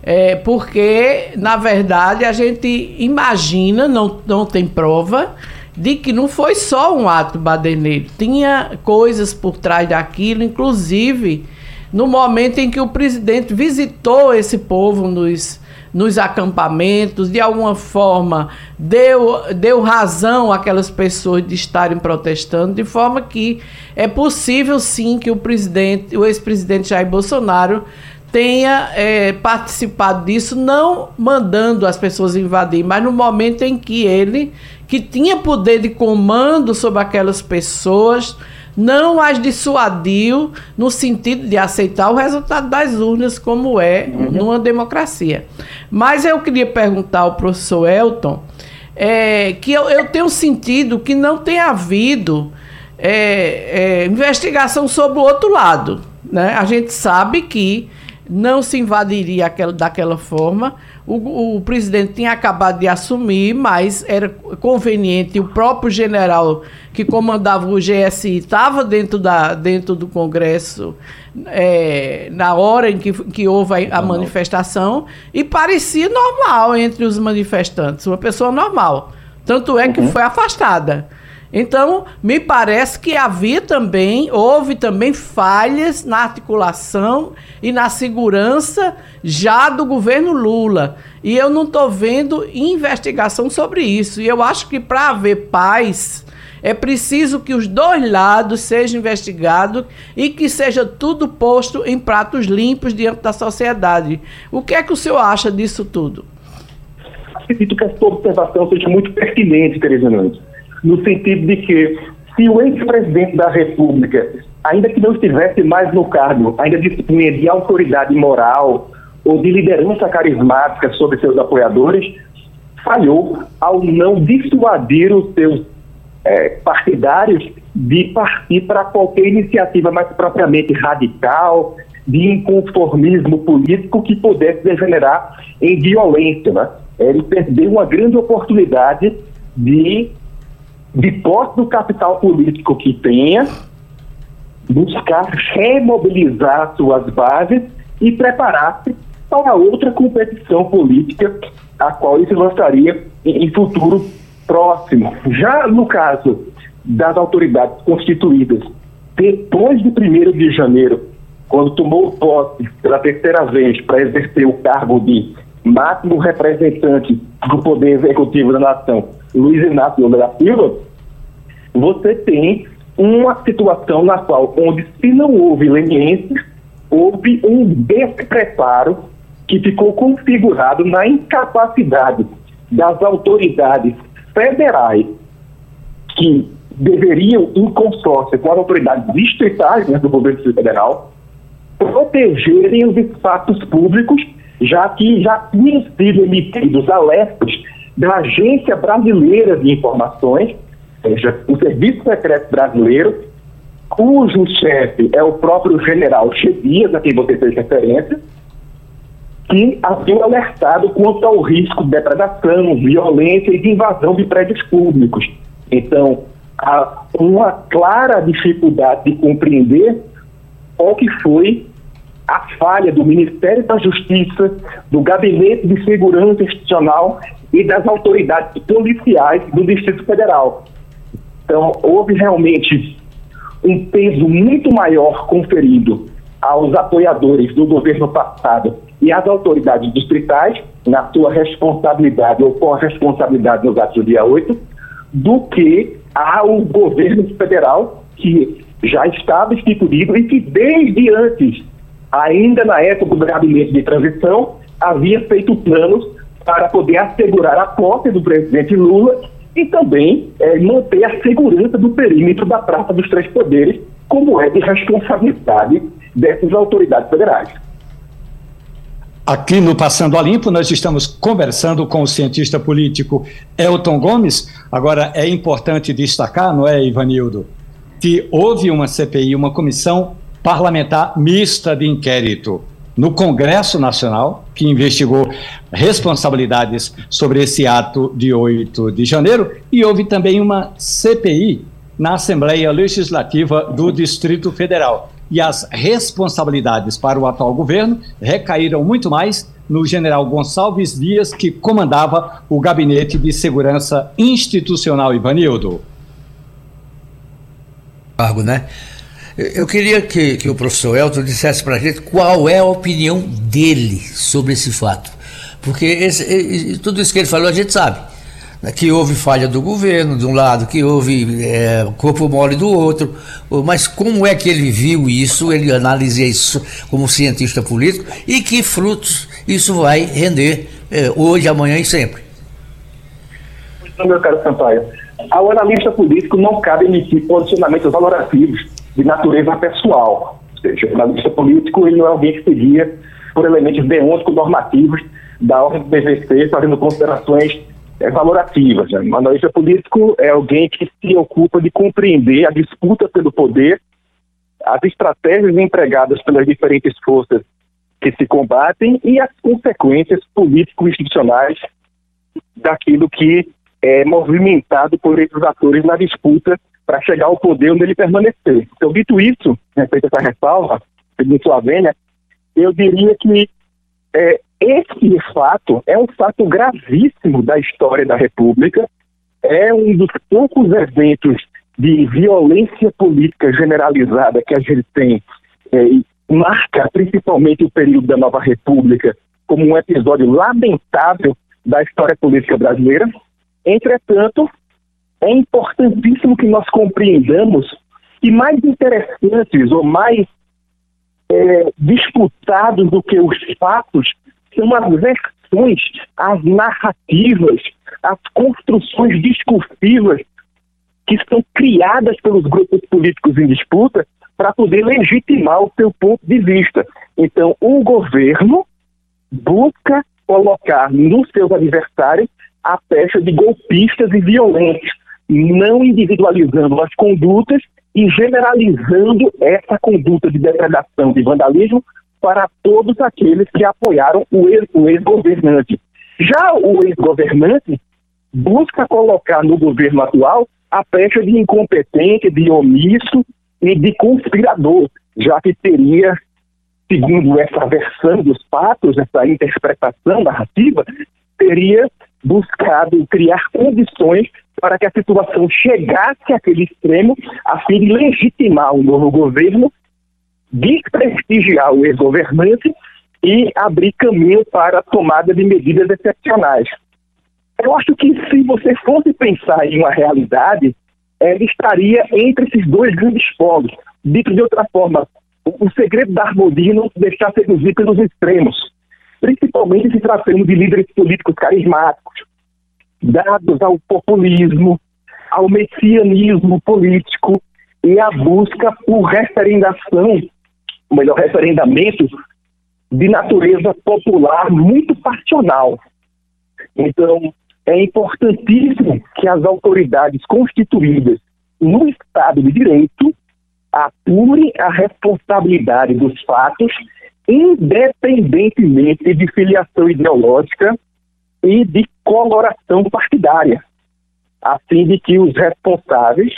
É, porque, na verdade, a gente imagina, não, não tem prova, de que não foi só um ato baderneiro, tinha coisas por trás daquilo, inclusive no momento em que o presidente visitou esse povo nos, nos acampamentos, de alguma forma deu, deu razão àquelas pessoas de estarem protestando, de forma que é possível sim que o presidente, o ex-presidente Jair Bolsonaro tenha é, participado disso, não mandando as pessoas invadir, mas no momento em que ele, que tinha poder de comando sobre aquelas pessoas, não as dissuadiu no sentido de aceitar o resultado das urnas, como é uhum. numa democracia. Mas eu queria perguntar ao professor Elton é, que eu, eu, tenho sentido que não tem havido é, é, investigação sobre o outro lado. Né? A gente sabe que não se invadiria aquela, daquela forma. O, o, presidente tinha acabado de assumir, mas era conveniente. O próprio general que comandava o GSI estava dentro, da, dentro do Congresso é, na hora em que, que houve a, a manifestação e parecia normal entre os manifestantes, uma pessoa normal. Tanto é que uhum. foi afastada. Então, me parece que havia também, houve também falhas na articulação e na segurança já do governo Lula. E eu não estou vendo investigação sobre isso. E eu acho que para haver paz, é preciso que os dois lados sejam investigados e que seja tudo posto em pratos limpos diante da sociedade. O que é que o senhor acha disso tudo? Acredito que essa observação seja muito pertinente, Teresa Nunes no sentido de que se o ex-presidente da República, ainda que não estivesse mais no cargo, ainda dispunha de autoridade moral ou de liderança carismática sobre seus apoiadores, falhou ao não dissuadir os seus é, partidários de partir para qualquer iniciativa mais propriamente radical, de inconformismo político que pudesse degenerar em violência. Né? Ele perdeu uma grande oportunidade de de posse do capital político que tenha, buscar remobilizar suas bases e preparar-se para outra competição política, a qual ele se lançaria em, em futuro próximo. Já no caso das autoridades constituídas, depois de 1 de janeiro, quando tomou posse pela terceira vez para exercer o cargo de máximo representante do Poder Executivo da Nação, Luiz Inácio Lula da Silva, você tem uma situação na qual, onde se não houve leniência, houve um despreparo que ficou configurado na incapacidade das autoridades federais que deveriam, em consórcio com as autoridades distritais né, do governo federal, protegerem os espaços públicos, já que já tinham sido emitidos alertas da Agência Brasileira de Informações seja, o Serviço Secreto Brasileiro, cujo chefe é o próprio general Chebias, a quem você fez referência, que havia alertado quanto ao risco de depredação, violência e de invasão de prédios públicos. Então, há uma clara dificuldade de compreender qual que foi a falha do Ministério da Justiça, do Gabinete de Segurança Institucional e das autoridades policiais do Distrito Federal. Então, houve realmente um peso muito maior conferido aos apoiadores do governo passado e às autoridades distritais, na sua responsabilidade ou com a responsabilidade nos atos do dia 8, do que ao governo federal, que já estava instituído e que desde antes, ainda na época do gabinete de transição, havia feito planos para poder assegurar a posse do presidente Lula e também é, manter a segurança do perímetro da Praça dos Três Poderes, como é de responsabilidade dessas autoridades federais. Aqui no Passando a Limpo, nós estamos conversando com o cientista político Elton Gomes. Agora, é importante destacar, não é, Ivanildo, que houve uma CPI, uma comissão parlamentar mista de inquérito no Congresso Nacional, que investigou responsabilidades sobre esse ato de 8 de janeiro, e houve também uma CPI na Assembleia Legislativa do Distrito Federal. E as responsabilidades para o atual governo recaíram muito mais no general Gonçalves Dias, que comandava o Gabinete de Segurança Institucional, Ivanildo. Cargo, né? Eu queria que, que o professor Elton dissesse para a gente qual é a opinião dele sobre esse fato. Porque esse, tudo isso que ele falou a gente sabe. Né? Que houve falha do governo, de um lado, que houve é, corpo mole do outro. Mas como é que ele viu isso, ele analisa isso como cientista político e que frutos isso vai render é, hoje, amanhã e sempre? Meu caro Sampaio, ao analista político não cabe emitir posicionamentos valorativos de natureza pessoal. Ou seja, o analista político ele não é alguém que seguia por elementos deônticos normativos da ordem do PVC, fazendo considerações é, valorativas. Né? O analista político é alguém que se ocupa de compreender a disputa pelo poder, as estratégias empregadas pelas diferentes forças que se combatem e as consequências político-institucionais daquilo que é movimentado por esses atores na disputa para chegar ao poder onde ele permanecer. Então, dito isso, respeito a essa ressalva, segundo Slavênia, eu diria que é, esse fato é um fato gravíssimo da história da República, é um dos poucos eventos de violência política generalizada que a gente tem, é, marca principalmente o período da Nova República como um episódio lamentável da história política brasileira. Entretanto, é importantíssimo que nós compreendamos que mais interessantes ou mais é, disputados do que os fatos são as versões, as narrativas, as construções discursivas que são criadas pelos grupos políticos em disputa para poder legitimar o seu ponto de vista. Então, o governo busca colocar nos seus adversários a pecha de golpistas e violentos, não individualizando as condutas e generalizando essa conduta de depredação, de vandalismo, para todos aqueles que apoiaram o ex-governante. Já o ex-governante busca colocar no governo atual a pecha de incompetente, de omisso e de conspirador, já que teria, segundo essa versão dos fatos, essa interpretação narrativa, teria buscado criar condições para que a situação chegasse àquele extremo, a fim de legitimar o novo governo, desprestigiar o ex-governante e abrir caminho para a tomada de medidas excepcionais. Eu acho que se você fosse pensar em uma realidade, ela estaria entre esses dois grandes polos. Dito de outra forma, o segredo da harmonia não se deixar seduzir pelos extremos, principalmente se tratando de líderes políticos carismáticos, dados ao populismo, ao messianismo político e à busca por referendação, ou melhor, referendamento de natureza popular muito passional. Então, é importantíssimo que as autoridades constituídas no Estado de Direito apurem a responsabilidade dos fatos, independentemente de filiação ideológica e de coloração partidária, a fim de que os responsáveis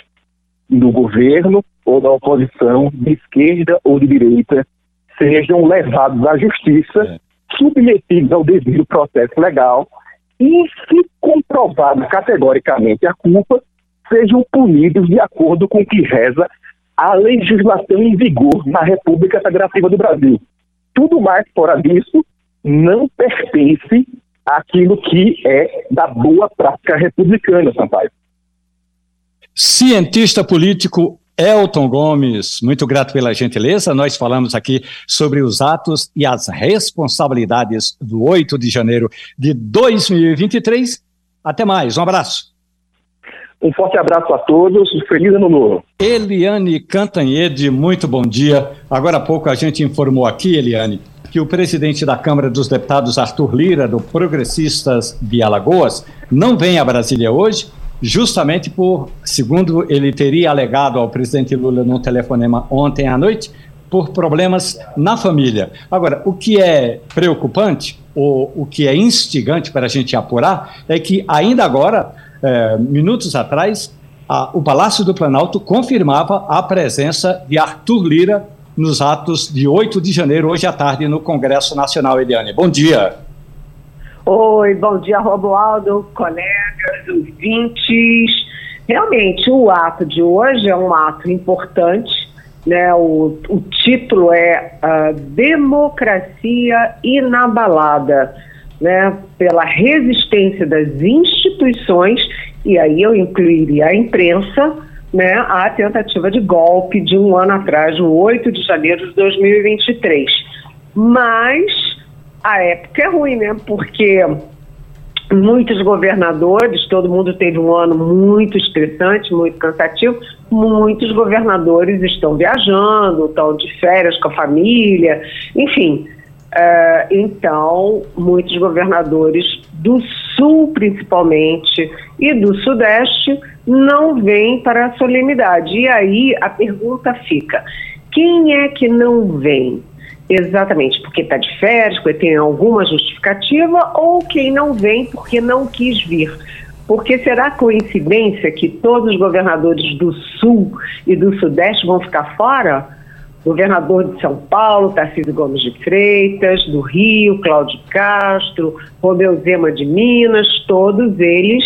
do governo ou da oposição, de esquerda ou de direita, sejam levados à justiça, é. submetidos ao devido processo legal e, se comprovada categoricamente a culpa, sejam punidos de acordo com o que reza a legislação em vigor na República Federativa do Brasil. Tudo mais fora disso não pertence aquilo que é da boa prática republicana, Sampaio. Cientista político Elton Gomes, muito grato pela gentileza. Nós falamos aqui sobre os atos e as responsabilidades do 8 de janeiro de 2023. Até mais, um abraço. Um forte abraço a todos, feliz ano novo. Eliane Cantanhede, muito bom dia. Agora há pouco a gente informou aqui, Eliane, que o presidente da Câmara dos Deputados, Arthur Lira, do Progressistas de Alagoas, não vem a Brasília hoje, justamente por, segundo ele teria alegado ao presidente Lula num telefonema ontem à noite, por problemas na família. Agora, o que é preocupante, ou o que é instigante para a gente apurar, é que ainda agora, é, minutos atrás, a, o Palácio do Planalto confirmava a presença de Arthur Lira nos atos de 8 de janeiro, hoje à tarde, no Congresso Nacional. Eliane, bom dia. Oi, bom dia, Romualdo, colegas, ouvintes. Realmente, o ato de hoje é um ato importante. Né? O, o título é uh, Democracia Inabalada, né? pela resistência das instituições, e aí eu incluiria a imprensa, né, a tentativa de golpe de um ano atrás, no 8 de janeiro de 2023. Mas a época é ruim, né? Porque muitos governadores, todo mundo teve um ano muito estressante, muito cansativo, muitos governadores estão viajando, estão de férias com a família, enfim. Uh, então, muitos governadores do Sul, principalmente, e do Sudeste, não vêm para a solenidade. E aí a pergunta fica: quem é que não vem? Exatamente, porque está de férias, porque tem alguma justificativa, ou quem não vem porque não quis vir. Porque será coincidência que todos os governadores do Sul e do Sudeste vão ficar fora? Governador de São Paulo, Tarcísio Gomes de Freitas, do Rio, Cláudio Castro, Romeu Zema de Minas, todos eles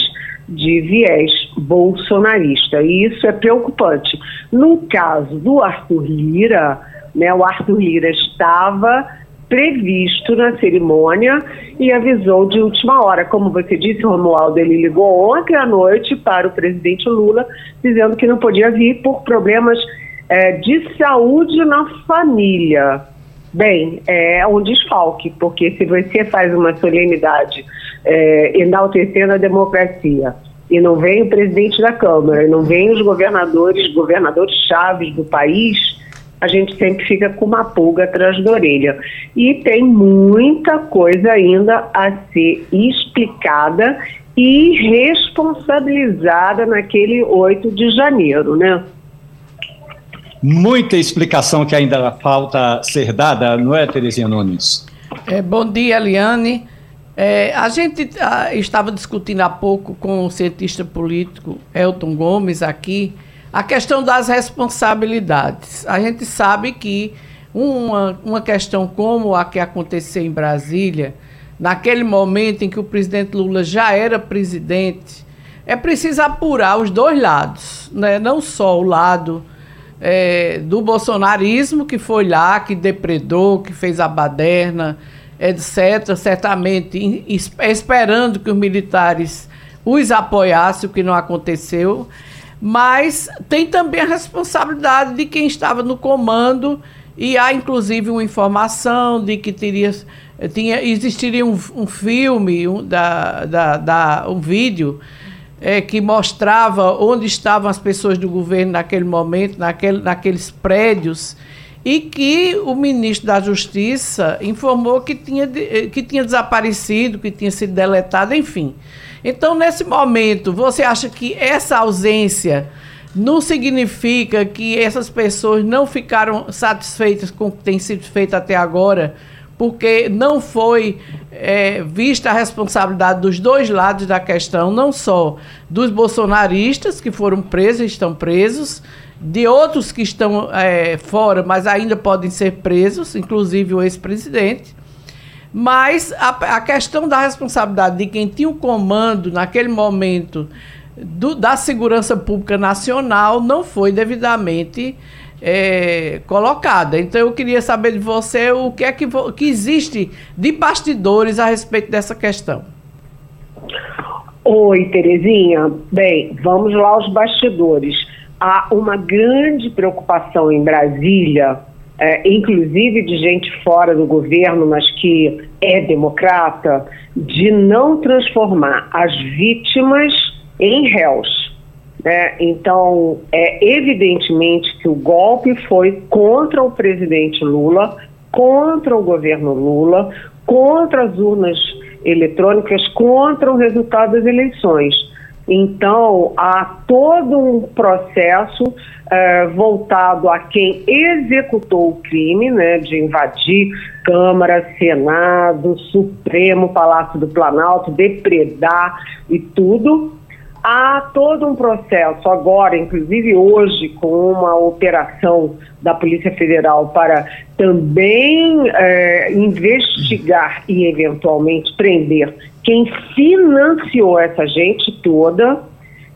de viés bolsonarista. E isso é preocupante. No caso do Arthur Lira, né, o Arthur Lira estava previsto na cerimônia e avisou de última hora. Como você disse, Romualdo, ele ligou ontem à noite para o presidente Lula, dizendo que não podia vir por problemas é, de saúde na família. Bem, é um desfalque, porque se você faz uma solenidade é, enaltecendo a democracia e não vem o presidente da Câmara, e não vem os governadores, governadores chaves do país, a gente sempre fica com uma pulga atrás da orelha. E tem muita coisa ainda a ser explicada e responsabilizada naquele 8 de janeiro, né? Muita explicação que ainda falta ser dada, não é, Terezinha Nunes? É, bom dia, Eliane. É, a gente a, ah, estava discutindo há pouco com o cientista político Elton Gomes aqui a questão das responsabilidades. A gente sabe que uma, uma questão como a que aconteceu em Brasília, naquele momento em que o presidente Lula já era presidente, é preciso apurar os dois lados, né? não só o lado é, do bolsonarismo, que foi lá, que depredou, que fez a baderna, etc., certamente esperando que os militares os apoiassem, o que não aconteceu. Mas tem também a responsabilidade de quem estava no comando, e há inclusive uma informação de que teria, tinha, existiria um, um filme, um, da, da, da, um vídeo é, que mostrava onde estavam as pessoas do governo naquele momento, naquele, naqueles prédios, e que o ministro da Justiça informou que tinha, que tinha desaparecido, que tinha sido deletado, enfim. Então, nesse momento, você acha que essa ausência não significa que essas pessoas não ficaram satisfeitas com o que tem sido feito até agora? Porque não foi é, vista a responsabilidade dos dois lados da questão, não só dos bolsonaristas que foram presos, estão presos, de outros que estão é, fora, mas ainda podem ser presos, inclusive o ex-presidente. Mas a, a, questão da responsabilidade de quem tinha o comando naquele momento do, da segurança pública nacional não foi devidamente é, colocada. Então eu queria saber de você o que é que, que existe de bastidores a respeito dessa questão. Oi, Terezinha. Bem, vamos lá aos bastidores. Há uma grande preocupação em Brasília, é, inclusive de gente fora do governo, mas que é democrata, de não transformar as vítimas em réus. Né? Então, é evidentemente que o golpe foi contra o presidente Lula, contra o governo Lula, contra as urnas eletrônicas, contra o resultado das eleições. Então, há todo um processo é, voltado a quem executou o crime, né, de invadir Câmara, Senado, Supremo, Palácio do Planalto, depredar e tudo, há todo um processo agora, inclusive hoje, com uma operação da Polícia Federal para também é, investigar e eventualmente prender quem financiou essa gente toda.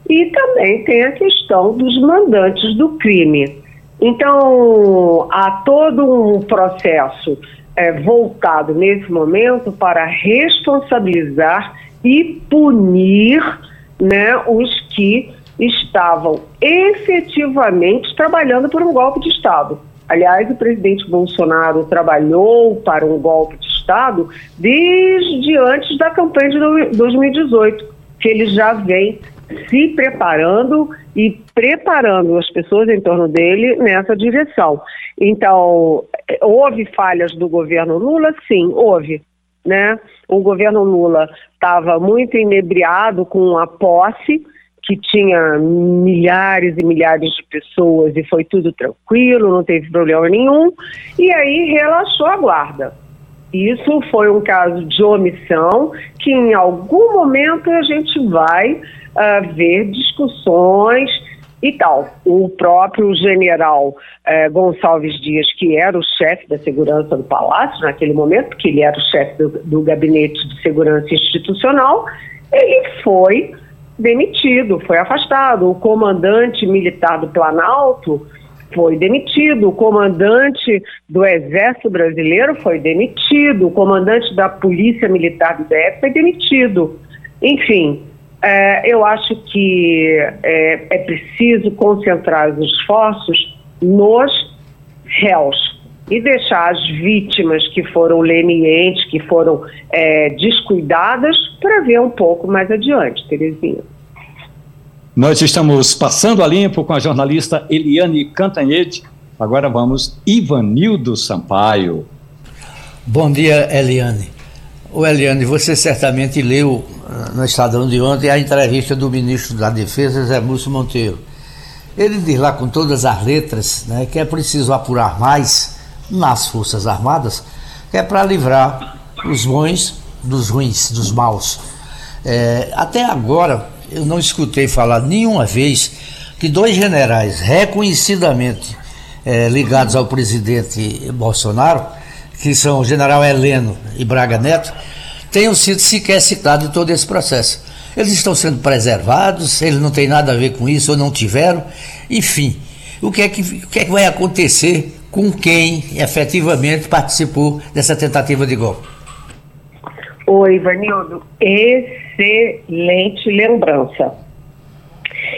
E também tem a questão dos mandantes do crime. Então, há todo um processo é, voltado nesse momento para responsabilizar e punir né, os que estavam efetivamente trabalhando por um golpe de Estado. Aliás, o presidente Bolsonaro trabalhou para um golpe de Estado desde antes da campanha de 2018, que ele já vem se preparando e preparando as pessoas em torno dele nessa direção. Então, houve falhas do governo Lula? Sim, houve. Né? O governo Lula estava muito inebriado com a posse, que tinha milhares e milhares de pessoas e foi tudo tranquilo, não teve problema nenhum, e aí relaxou a guarda. Isso foi um caso de omissão que em algum momento a gente vai uh, ver discussões e tal. O próprio general eh, Gonçalves Dias, que era o chefe da segurança do Palácio naquele momento, porque ele era o chefe do, do gabinete de segurança institucional, ele foi demitido, foi afastado. O comandante militar do Planalto foi demitido, o comandante do Exército Brasileiro foi demitido, o comandante da Polícia Militar do DF foi demitido. Enfim, é, eu acho que é, é preciso concentrar os esforços nos réus e deixar as vítimas que foram lenientes, que foram é, descuidadas, para ver um pouco mais adiante, Terezinha. Nós estamos passando a limpo com a jornalista Eliane Cantanhede. Agora vamos, Ivanildo Sampaio. Bom dia, Eliane. O Eliane, você certamente leu ah, no Estadão de ontem a entrevista do ministro da Defesa, Zé Múcio Monteiro. Ele diz lá com todas as letras né, que é preciso apurar mais nas Forças Armadas, que é para livrar os bons dos ruins, dos maus. É, até agora, eu não escutei falar nenhuma vez que dois generais reconhecidamente é, ligados ao presidente Bolsonaro que são o general Heleno e Braga Neto, tenham sido sequer citados em todo esse processo. Eles estão sendo preservados, eles não têm nada a ver com isso ou não tiveram, enfim. O que é que, o que, é que vai acontecer com quem efetivamente participou dessa tentativa de golpe? Oi, Vanildo. Excelente lembrança.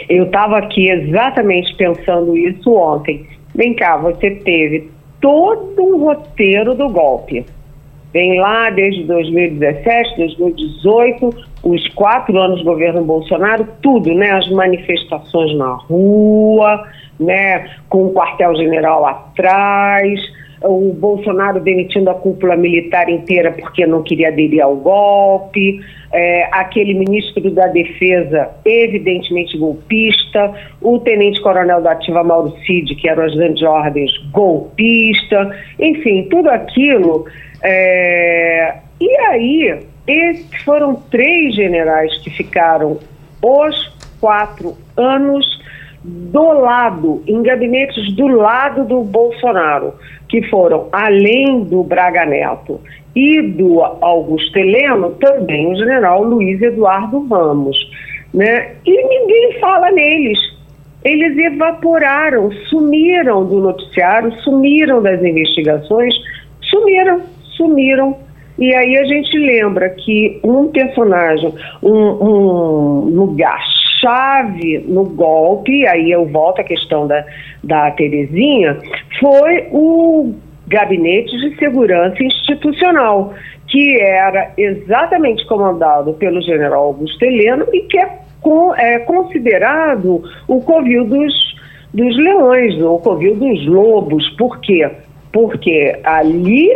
Eu estava aqui exatamente pensando isso ontem. Vem cá, você teve todo um roteiro do golpe. Vem lá desde 2017, 2018, os quatro anos do governo Bolsonaro, tudo, né? As manifestações na rua, né? Com o quartel-general atrás, o Bolsonaro demitindo a cúpula militar inteira porque não queria aderir ao golpe, é, aquele ministro da Defesa evidentemente golpista, o tenente-coronel da Ativa Mauro Cid, que era o ajudante de ordens, golpista, enfim, tudo aquilo. É, e aí, esses foram três generais que ficaram os quatro anos do lado, em gabinetes do lado do Bolsonaro, que foram, além do Braga Neto e do Augusto Heleno, também o general Luiz Eduardo Ramos. Né? E ninguém fala neles. Eles evaporaram, sumiram do noticiário, sumiram das investigações, sumiram, sumiram. E aí a gente lembra que um personagem, um, um lugar chave no golpe, aí eu volto à questão da, da Terezinha, foi o Gabinete de Segurança Institucional, que era exatamente comandado pelo general Augusto Heleno e que é, com, é considerado o covil dos, dos leões, ou o covil dos lobos. Por quê? Porque ali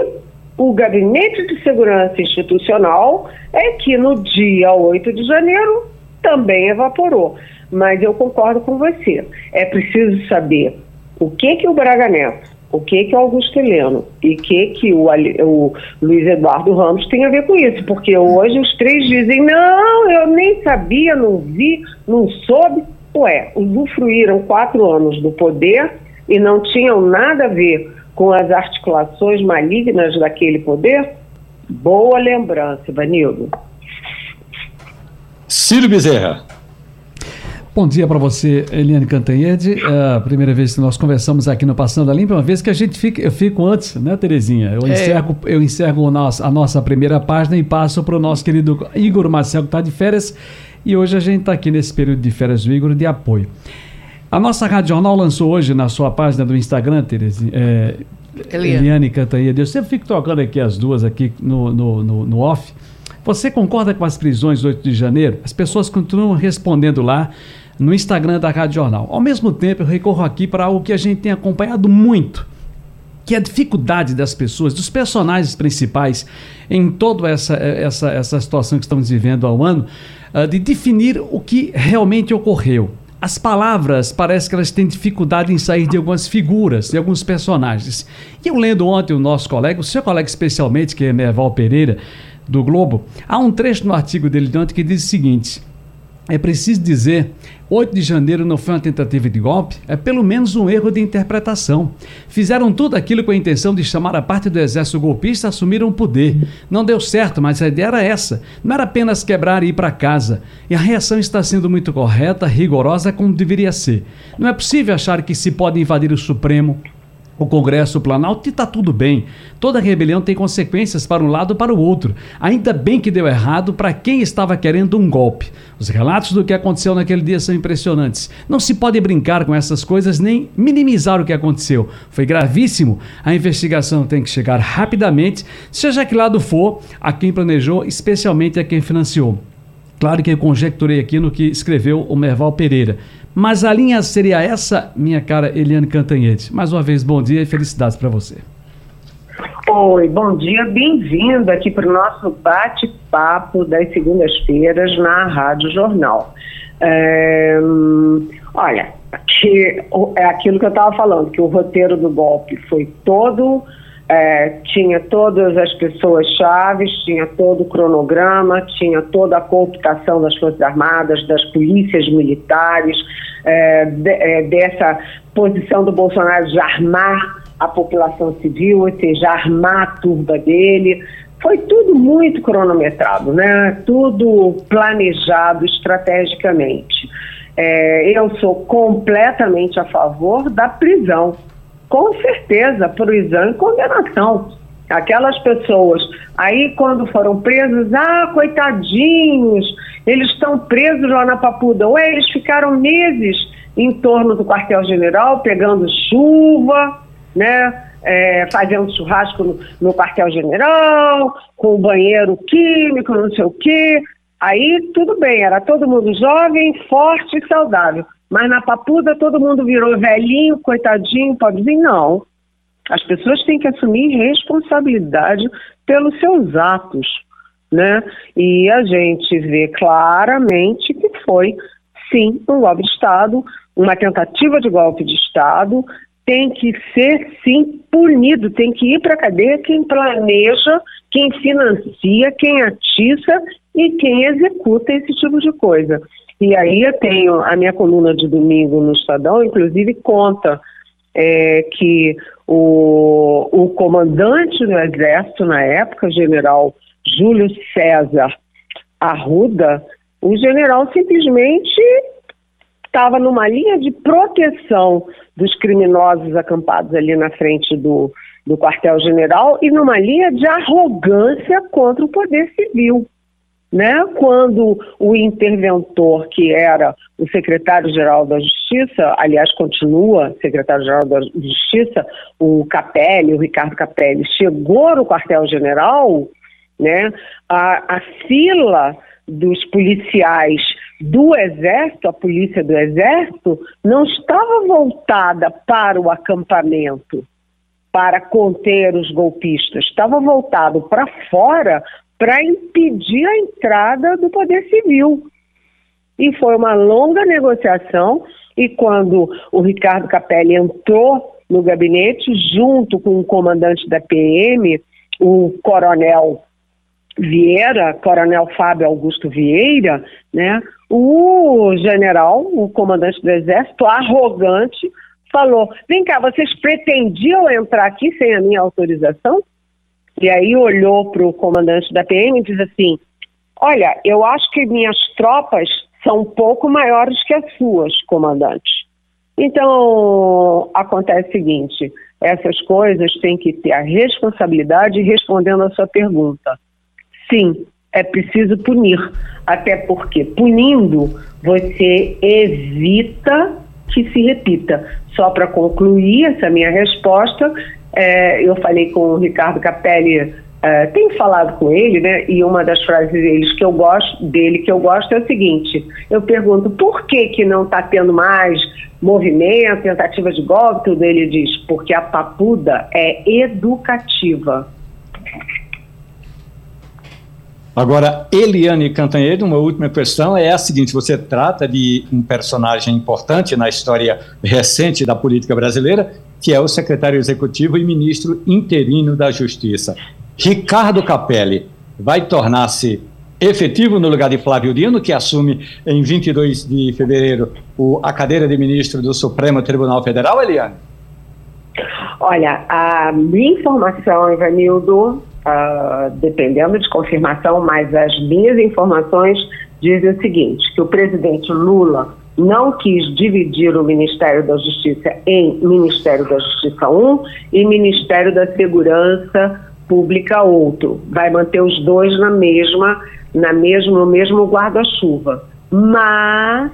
o Gabinete de Segurança Institucional é que no dia 8 de janeiro também evaporou. Mas eu concordo com você. É preciso saber o que que o Braga Neto O que que o Augusto Heleno e o que que o, o, Luiz Eduardo Ramos tem a ver com isso? Porque hoje os três dizem, não, eu nem sabia, não vi, não soube. Ué, usufruíram quatro anos do poder e não tinham nada a ver com as articulações malignas daquele poder? Boa lembrança, Vanildo. Ciro Bezerra. Bom dia para você, Eliane Cantanhede. É a primeira vez que nós conversamos aqui no Passando a Limpa, uma vez que a gente fica, eu fico antes, né, Terezinha? Eu é. encerro, eu encerro a nossa, primeira página e passo para o nosso querido Igor Marcel, que está de férias. E hoje a gente está aqui nesse período de férias do Igor de apoio. A nossa Rádio Jornal lançou hoje na sua página do Instagram, Terezinha, é, Eliane. Eliane Cantanhede. Eu sempre fico tocando aqui as duas aqui no, no, no, no off. Você concorda com as prisões do 8 de janeiro? As pessoas continuam respondendo lá no Instagram da Rádio Jornal. Ao mesmo tempo, eu recorro aqui para algo que a gente tem acompanhado muito, que é a dificuldade das pessoas, dos personagens principais em toda essa, essa, essa situação que estamos vivendo um ano, uh, de definir o que realmente ocorreu. As palavras parece que elas têm dificuldade em sair de algumas figuras, de alguns personagens. E eu lendo ontem o nosso colega, o seu colega especialmente, que é Merval Pereira, do Globo, há um trecho no artigo dele de ontem que diz o seguinte: é preciso dizer, 8 de janeiro não foi uma tentativa de golpe, é pelo menos um erro de interpretação. Fizeram tudo aquilo com a intenção de chamar a parte do exército golpista a assumir o poder. Não deu certo, mas a ideia era essa. Não era apenas quebrar e ir para casa. E a reação está sendo muito correta, rigorosa, como deveria ser. Não é possível achar que se pode invadir o Supremo, o Congresso, Planalto, e está tudo bem. Toda rebelião tem consequências para um lado ou para o outro. Ainda bem que deu errado para quem estava querendo um golpe. Os relatos do que aconteceu naquele dia são impressionantes. Não se pode brincar com essas coisas nem minimizar o que aconteceu. Foi gravíssimo. A investigação tem que chegar rapidamente, seja que lado for, a quem planejou, especialmente a quem financiou. Claro que eu conjecturei aqui no que escreveu o Merval Pereira. Mas a linha seria essa, minha cara Eliane Cantanhete. Mais uma vez, bom dia e felicidades para você. Oi, bom dia, bem-vindo aqui para o nosso bate-papo das segundas-feiras na Rádio Jornal. É, olha, que, é aquilo que eu estava falando, que o roteiro do golpe foi todo é, tinha todas as pessoas chaves, tinha todo o cronograma, tinha toda a cooptação das Forças Armadas, das polícias militares, é, de, é, dessa posição do Bolsonaro de armar a população civil, ou seja, armar a turba dele. Foi tudo muito cronometrado, né? tudo planejado estrategicamente. É, eu sou completamente a favor da prisão com certeza, prisão e condenação. Aquelas pessoas, aí quando foram presos, ah, coitadinhos, eles estão presos lá na Papuda. Ué, eles ficaram meses em torno do quartel-general, pegando chuva, né? É, fazendo churrasco no, no quartel-general, com banheiro químico, não sei o quê. Aí tudo bem, era todo mundo jovem, forte e saudável. Mas na papuda todo mundo virou velhinho, coitadinho, pobrezinho. Não. As pessoas têm que assumir responsabilidade pelos seus atos, né? E a gente vê claramente que foi, sim, um golpe de Estado, uma tentativa de golpe de Estado, tem que ser, sim, punido, tem que ir para a cadeia quem planeja, quem financia, quem atiça e quem executa esse tipo de coisa. E aí eu tenho a minha coluna de domingo no Estadão, inclusive conta é, que o, o comandante do Exército na época, general Júlio César Arruda, o general simplesmente estava numa linha de proteção dos criminosos acampados ali na frente do, do quartel-general e numa linha de arrogância contra o poder civil né? Quando o interventor, que era o secretário-geral da Justiça, aliás, continua secretário-geral da Justiça, o Capelli, o Ricardo Capelli, chegou no quartel-general, né? A, a fila dos policiais do Exército, a polícia do Exército, não estava voltada para o acampamento, para conter os golpistas, estava voltado para fora para impedir a entrada do Poder Civil. E foi uma longa negociação, e quando o Ricardo Capelli entrou no gabinete, junto com o comandante da PM, o coronel Vieira, coronel Fábio Augusto Vieira, né? O general, o comandante do exército, arrogante, falou: "Vem cá, vocês pretendiam entrar aqui sem a minha autorização?" E aí olhou para o comandante da PM e diz assim: Olha, eu acho que minhas tropas são um pouco maiores que as suas, comandante. Então, acontece o seguinte: essas coisas têm que ter a responsabilidade respondendo a sua pergunta. Sim, é preciso punir, até porque punindo você evita que se repita. Só para concluir essa minha resposta, é, eu falei com o Ricardo Capelli Uh, tenho falado com ele, né? E uma das frases deles que eu gosto dele que eu gosto é o seguinte: eu pergunto por que que não está tendo mais movimento, tentativa de golpe, tudo ele diz porque a papuda é educativa. Agora, Eliane Cantanhede, uma última questão é a seguinte: você trata de um personagem importante na história recente da política brasileira, que é o secretário executivo e ministro interino da Justiça. Ricardo Capelli vai tornar-se efetivo no lugar de Flávio Dino, que assume em 22 de fevereiro a cadeira de ministro do Supremo Tribunal Federal, Eliane? Olha, a minha informação, Ivanildo, uh, dependendo de confirmação, mas as minhas informações dizem o seguinte, que o presidente Lula não quis dividir o Ministério da Justiça em Ministério da Justiça 1 e Ministério da Segurança pública outro. Vai manter os dois na mesma, na mesmo, no mesmo guarda-chuva. Mas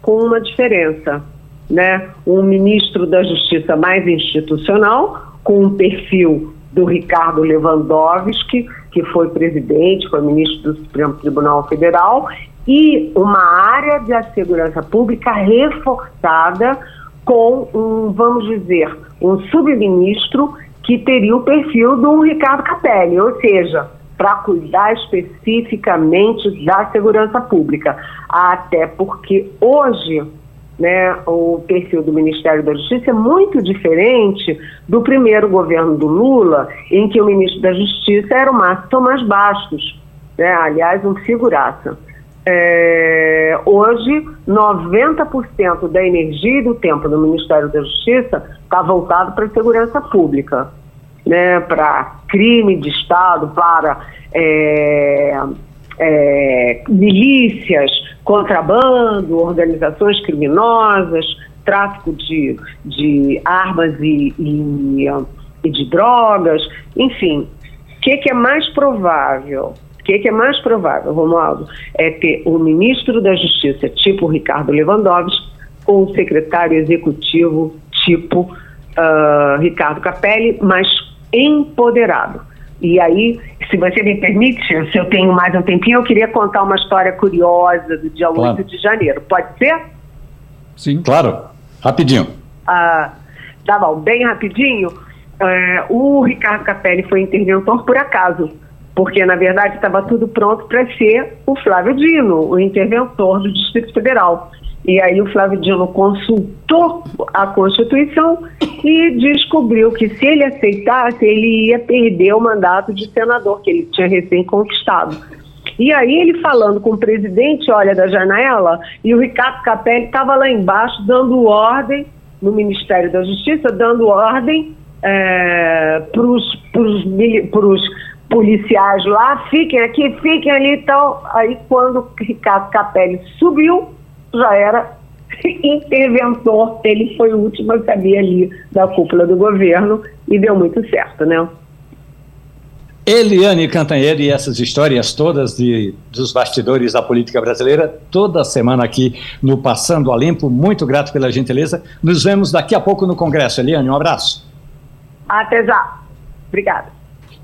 com uma diferença, né? Um ministro da Justiça mais institucional, com um perfil do Ricardo Lewandowski, que foi presidente, foi ministro do Supremo Tribunal Federal, e uma área de segurança pública reforçada com um, vamos dizer, um subministro que teria o perfil do Ricardo Capelli, ou seja, para cuidar especificamente da segurança pública. Até porque hoje né, o perfil do Ministério da Justiça é muito diferente do primeiro governo do Lula, em que o ministro da Justiça era o Márcio Tomás Bastos, né, aliás, um figuraça. É, hoje, 90% da energia e do tempo do Ministério da Justiça está voltado para a segurança pública, né, para crime de Estado, para é, é, milícias, contrabando, organizações criminosas, tráfico de, de armas e, e, e de drogas, enfim. O que, que é mais provável? O que, que, é mais provável, Romualdo? É ter o ministro da Justiça, tipo Ricardo Lewandowski, ou o secretário executivo, tipo uh, Ricardo Capelli, mas empoderado. E aí, se você me permite, se eu tenho mais um tempinho, eu queria contar uma história curiosa do dia claro. 8 de janeiro. Pode ser? Sim, claro. Rapidinho. Ah, tá bom, bem rapidinho. É, o Ricardo Capelli foi interventor por acaso porque na verdade estava tudo pronto para ser o Flávio Dino, o interventor do Distrito Federal. E aí o Flávio Dino consultou a Constituição e descobriu que se ele aceitasse, ele ia perder o mandato de senador que ele tinha recém conquistado. E aí ele falando com o presidente, olha, da janela, e o Ricardo Capelli estava lá embaixo dando ordem, no Ministério da Justiça, dando ordem é, para os policiais lá, fiquem aqui, fiquem ali e tal. Aí quando Ricardo Capelli subiu, já era interventor, ele foi o último a saber ali da cúpula do governo e deu muito certo, né? Eliane Cantanhede e essas histórias todas de, dos bastidores da política brasileira, toda semana aqui no Passando a Limpo. Muito grato pela gentileza. Nos vemos daqui a pouco no Congresso. Eliane, um abraço. Até já. Obrigada.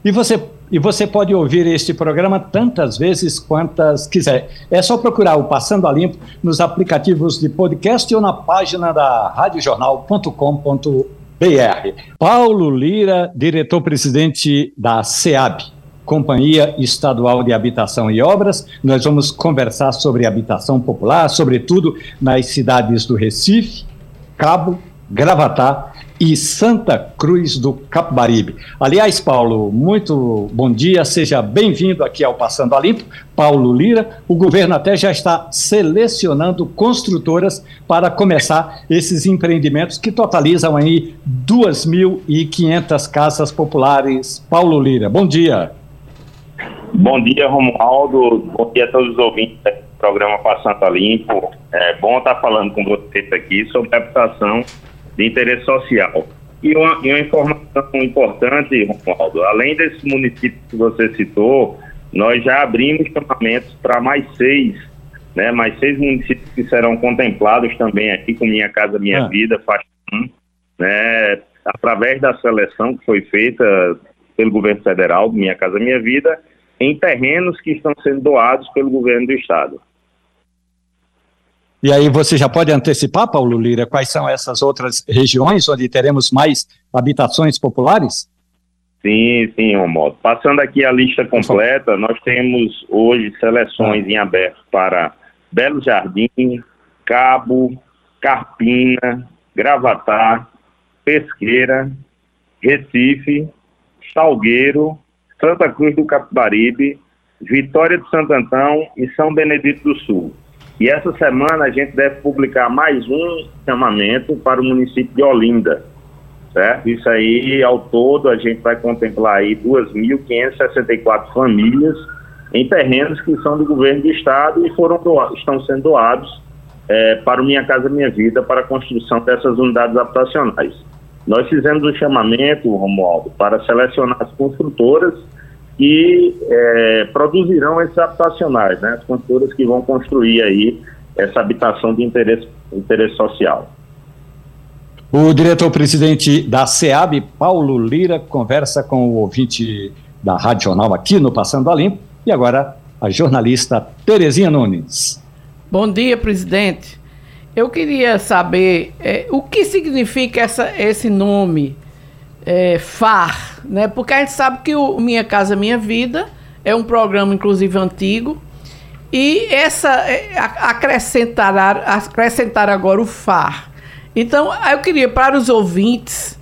E você e você pode ouvir este programa tantas vezes quantas quiser. É só procurar o Passando a Limpo nos aplicativos de podcast ou na página da radiojornal.com.br. Paulo Lira, diretor-presidente da SEAB, Companhia Estadual de Habitação e Obras. Nós vamos conversar sobre habitação popular, sobretudo nas cidades do Recife, Cabo, Gravatá e Santa Cruz do Capibaribe. Aliás, Paulo, muito bom dia, seja bem-vindo aqui ao Passando a Limpo. Paulo Lira, o governo até já está selecionando construtoras para começar esses empreendimentos que totalizam aí 2.500 casas populares. Paulo Lira, bom dia. Bom dia, Romualdo. Bom dia a todos os ouvintes do programa Passando a Limpo. É bom estar falando com vocês aqui sobre a habitação de interesse social. E uma, e uma informação importante, Romualdo, além desses municípios que você citou, nós já abrimos chamamentos para mais seis, né, mais seis municípios que serão contemplados também aqui com Minha Casa Minha ah. Vida, faixa 1, né, através da seleção que foi feita pelo governo federal, Minha Casa Minha Vida, em terrenos que estão sendo doados pelo governo do estado. E aí você já pode antecipar, Paulo Lira, quais são essas outras regiões onde teremos mais habitações populares? Sim, sim, Romualdo. Passando aqui a lista completa, nós temos hoje seleções ah. em aberto para Belo Jardim, Cabo, Carpina, Gravatar, Pesqueira, Recife, Salgueiro, Santa Cruz do Capibaribe, Vitória de Santo Antão e São Benedito do Sul. E essa semana a gente deve publicar mais um chamamento para o município de Olinda, certo? Isso aí, ao todo, a gente vai contemplar aí 2.564 famílias em terrenos que são do governo do estado e foram doados, estão sendo doados é, para o Minha Casa Minha Vida para a construção dessas unidades habitacionais. Nós fizemos um chamamento, Romualdo, para selecionar as construtoras que é, produzirão esses habitacionais, né? As construtoras que vão construir aí essa habitação de interesse, interesse social. O diretor-presidente da SEAB, Paulo Lira, conversa com o ouvinte da Rádio Jornal aqui no Passando a Limpo. E agora, a jornalista Terezinha Nunes. Bom dia, presidente. Eu queria saber é, o que significa essa, esse nome é, FAR, né? Porque a gente sabe que o Minha Casa Minha Vida é um programa, inclusive, antigo. E essa é, acrescentar, acrescentar agora o FAR. Então, eu queria para os ouvintes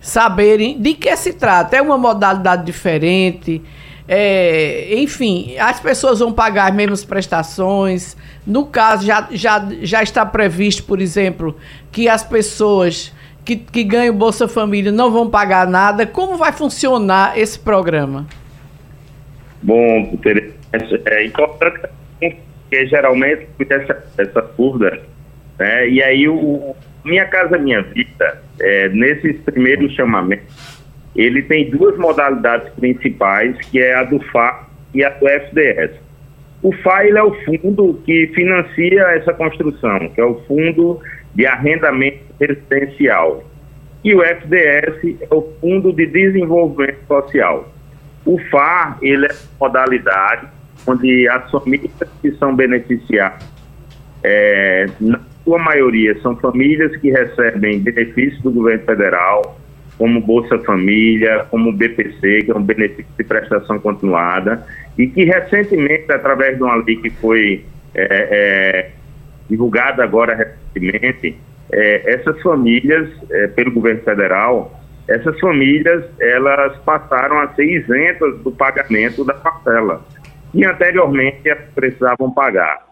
saberem de que se trata. É uma modalidade diferente. É, enfim, as pessoas vão pagar as mesmas prestações. No caso, já, já, já está previsto, por exemplo, que as pessoas que, que ganham Bolsa Família não vão pagar nada. Como vai funcionar esse programa? Bom, é importante que geralmente essa, essa dúvida, né? E aí o Minha Casa Minha Vida, é, nesses primeiros chamamentos, ele tem duas modalidades principais, que é a do FA e a do FDS. O FA é o fundo que financia essa construção, que é o Fundo de Arrendamento Residencial. E o FDS é o Fundo de Desenvolvimento Social. O FA ele é modalidade onde as famílias que são beneficiadas, é, na sua maioria, são famílias que recebem benefícios do governo federal, como Bolsa Família, como BPC, que é um benefício de prestação continuada, e que recentemente, através de uma lei que foi é, é, divulgada agora recentemente, é, essas famílias, é, pelo governo federal, essas famílias, elas passaram a ser isentas do pagamento da parcela que anteriormente precisavam pagar.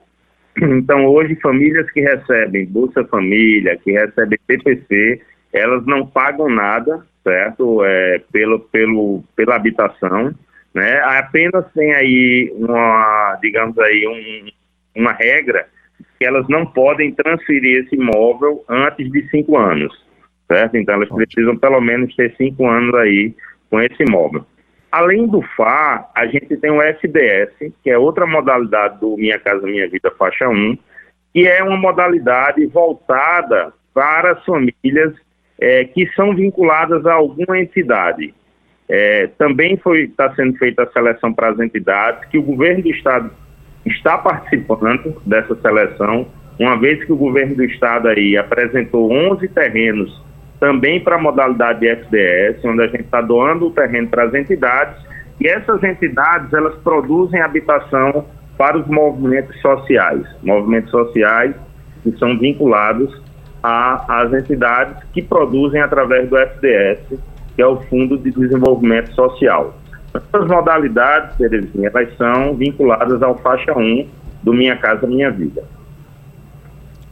Então, hoje, famílias que recebem Bolsa Família, que recebem PPC, elas não pagam nada, certo? É, pelo, pelo, pela habitação, né? Apenas tem aí uma, digamos aí, um, uma regra que elas não podem transferir esse imóvel antes de cinco anos, certo? Então, elas precisam pelo menos ter cinco anos aí com esse imóvel. Além do FA, a gente tem o FDS, que é outra modalidade do Minha Casa Minha Vida Faixa 1, que é uma modalidade voltada para as famílias é, que são vinculadas a alguma entidade. É, também está sendo feita a seleção para as entidades, que o governo do estado está participando dessa seleção, uma vez que o governo do estado aí apresentou 11 terrenos também para a modalidade de FDS, onde a gente está doando o terreno para as entidades, e essas entidades elas produzem habitação para os movimentos sociais, movimentos sociais que são vinculados às entidades que produzem através do FDS, que é o Fundo de Desenvolvimento Social. Essas modalidades, Terezinha, elas são vinculadas ao faixa 1 do Minha Casa Minha Vida.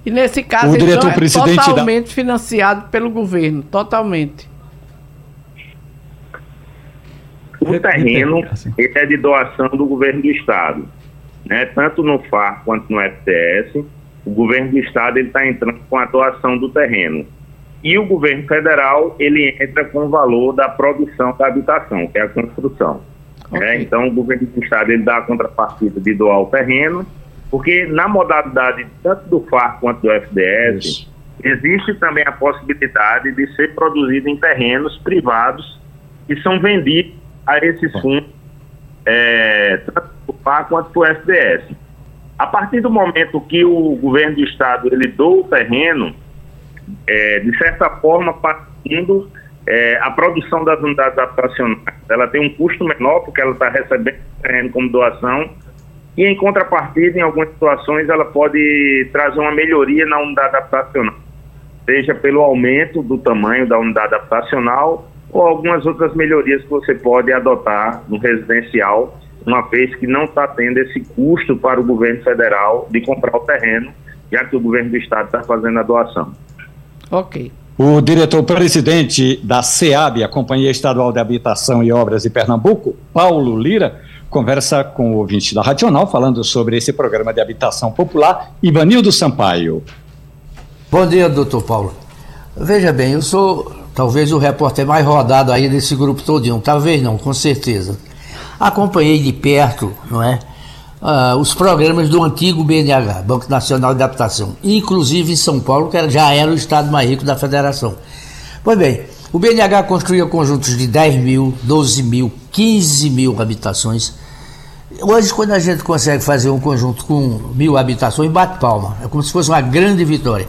E nesse caso, o diretor então, é totalmente da... financiado pelo governo, totalmente. O terreno ele é de doação do governo do estado, né? Tanto no FAR quanto no FTS, o governo do estado ele está entrando com a doação do terreno e o governo federal ele entra com o valor da produção da habitação, que é a construção. Okay. Né? Então o governo do estado ele dá a contrapartida de doar o terreno porque na modalidade tanto do FAR quanto do FDS, Isso. existe também a possibilidade de ser produzido em terrenos privados que são vendidos a esses fundos, é, tanto do FAR quanto do FDS. A partir do momento que o governo do estado ele doa o terreno, é, de certa forma, partindo é, a produção das unidades habitacionais, ela tem um custo menor porque ela está recebendo terreno como doação e em contrapartida, em algumas situações, ela pode trazer uma melhoria na unidade habitacional, seja pelo aumento do tamanho da unidade habitacional ou algumas outras melhorias que você pode adotar no residencial, uma vez que não está tendo esse custo para o governo federal de comprar o terreno, já que o governo do estado está fazendo a doação. Ok. O diretor-presidente da SEAB, a Companhia Estadual de Habitação e Obras de Pernambuco, Paulo Lira, conversa com o ouvinte da Racional, falando sobre esse programa de habitação popular, Ivanildo Sampaio. Bom dia, doutor Paulo. Veja bem, eu sou talvez o repórter mais rodado aí desse grupo todinho, talvez não, com certeza. Acompanhei de perto, não é, uh, os programas do antigo BNH, Banco Nacional de Adaptação, inclusive em São Paulo, que já era o estado mais rico da federação. Pois bem, o BNH construía conjuntos de 10 mil, 12 mil, 15 mil habitações. Hoje, quando a gente consegue fazer um conjunto com mil habitações, bate palma. É como se fosse uma grande vitória.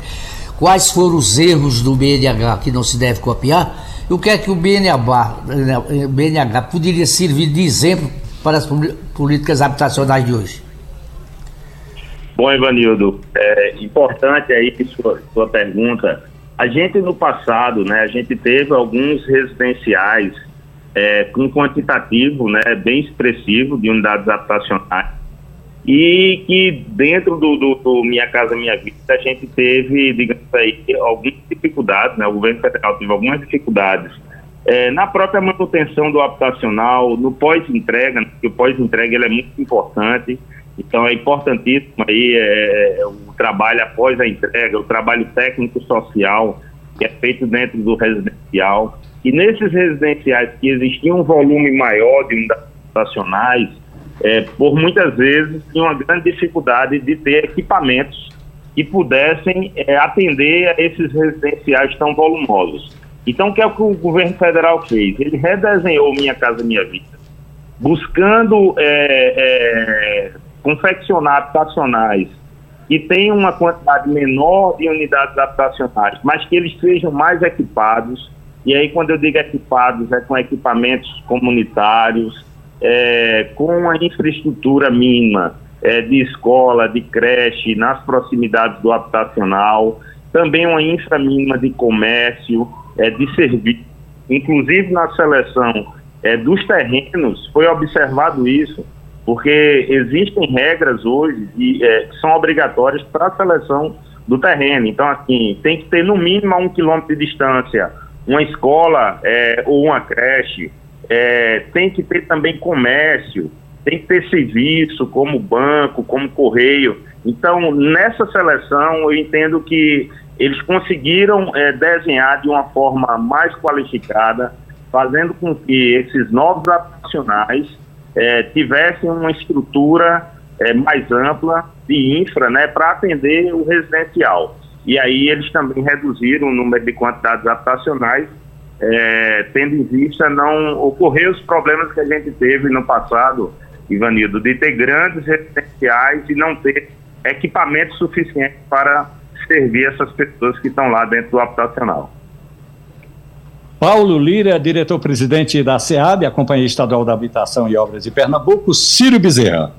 Quais foram os erros do BNH que não se deve copiar? E o que é que o BNH, o BNH poderia servir de exemplo para as políticas habitacionais de hoje? Bom, Ivanildo, é importante aí sua, sua pergunta a gente no passado, né, a gente teve alguns residenciais é, com quantitativo, né, bem expressivo de unidades habitacionais e que dentro do, do, do, Minha Casa Minha Vida a gente teve, digamos aí, algumas dificuldades, né, o governo federal teve algumas dificuldades é, na própria manutenção do habitacional, no pós-entrega, né, que o pós-entrega ele é muito importante, então é importantíssimo aí é, o trabalho após a entrega, o trabalho técnico-social que é feito dentro do residencial. E nesses residenciais que existia um volume maior de unidades habitacionais, é, por muitas vezes tinha uma grande dificuldade de ter equipamentos que pudessem é, atender a esses residenciais tão volumosos. Então, o que é o que o governo federal fez? Ele redesenhou Minha Casa Minha Vida, buscando é, é confeccionar habitacionais que tenham uma quantidade menor de unidades habitacionais, mas que eles sejam mais equipados. E aí, quando eu digo equipados, é com equipamentos comunitários, é, com a infraestrutura mínima é, de escola, de creche, nas proximidades do habitacional, também uma infra mínima de comércio, é, de serviço. Inclusive, na seleção é, dos terrenos, foi observado isso porque existem regras hoje de, é, que são obrigatórias para a seleção do terreno. Então, assim, tem que ter no mínimo a um quilômetro de distância uma escola é, ou uma creche, é, tem que ter também comércio, tem que ter serviço como banco, como correio. Então, nessa seleção, eu entendo que eles conseguiram é, desenhar de uma forma mais qualificada, fazendo com que esses novos profissionais é, tivessem uma estrutura é, mais ampla de infra né, para atender o residencial. E aí eles também reduziram o número de quantidades habitacionais, é, tendo em vista não ocorrer os problemas que a gente teve no passado, Ivanildo, de ter grandes residenciais e não ter equipamento suficiente para servir essas pessoas que estão lá dentro do habitacional. Paulo Lira, diretor-presidente da SEAB, a Companhia Estadual da Habitação e Obras de Pernambuco, Ciro Bezerra.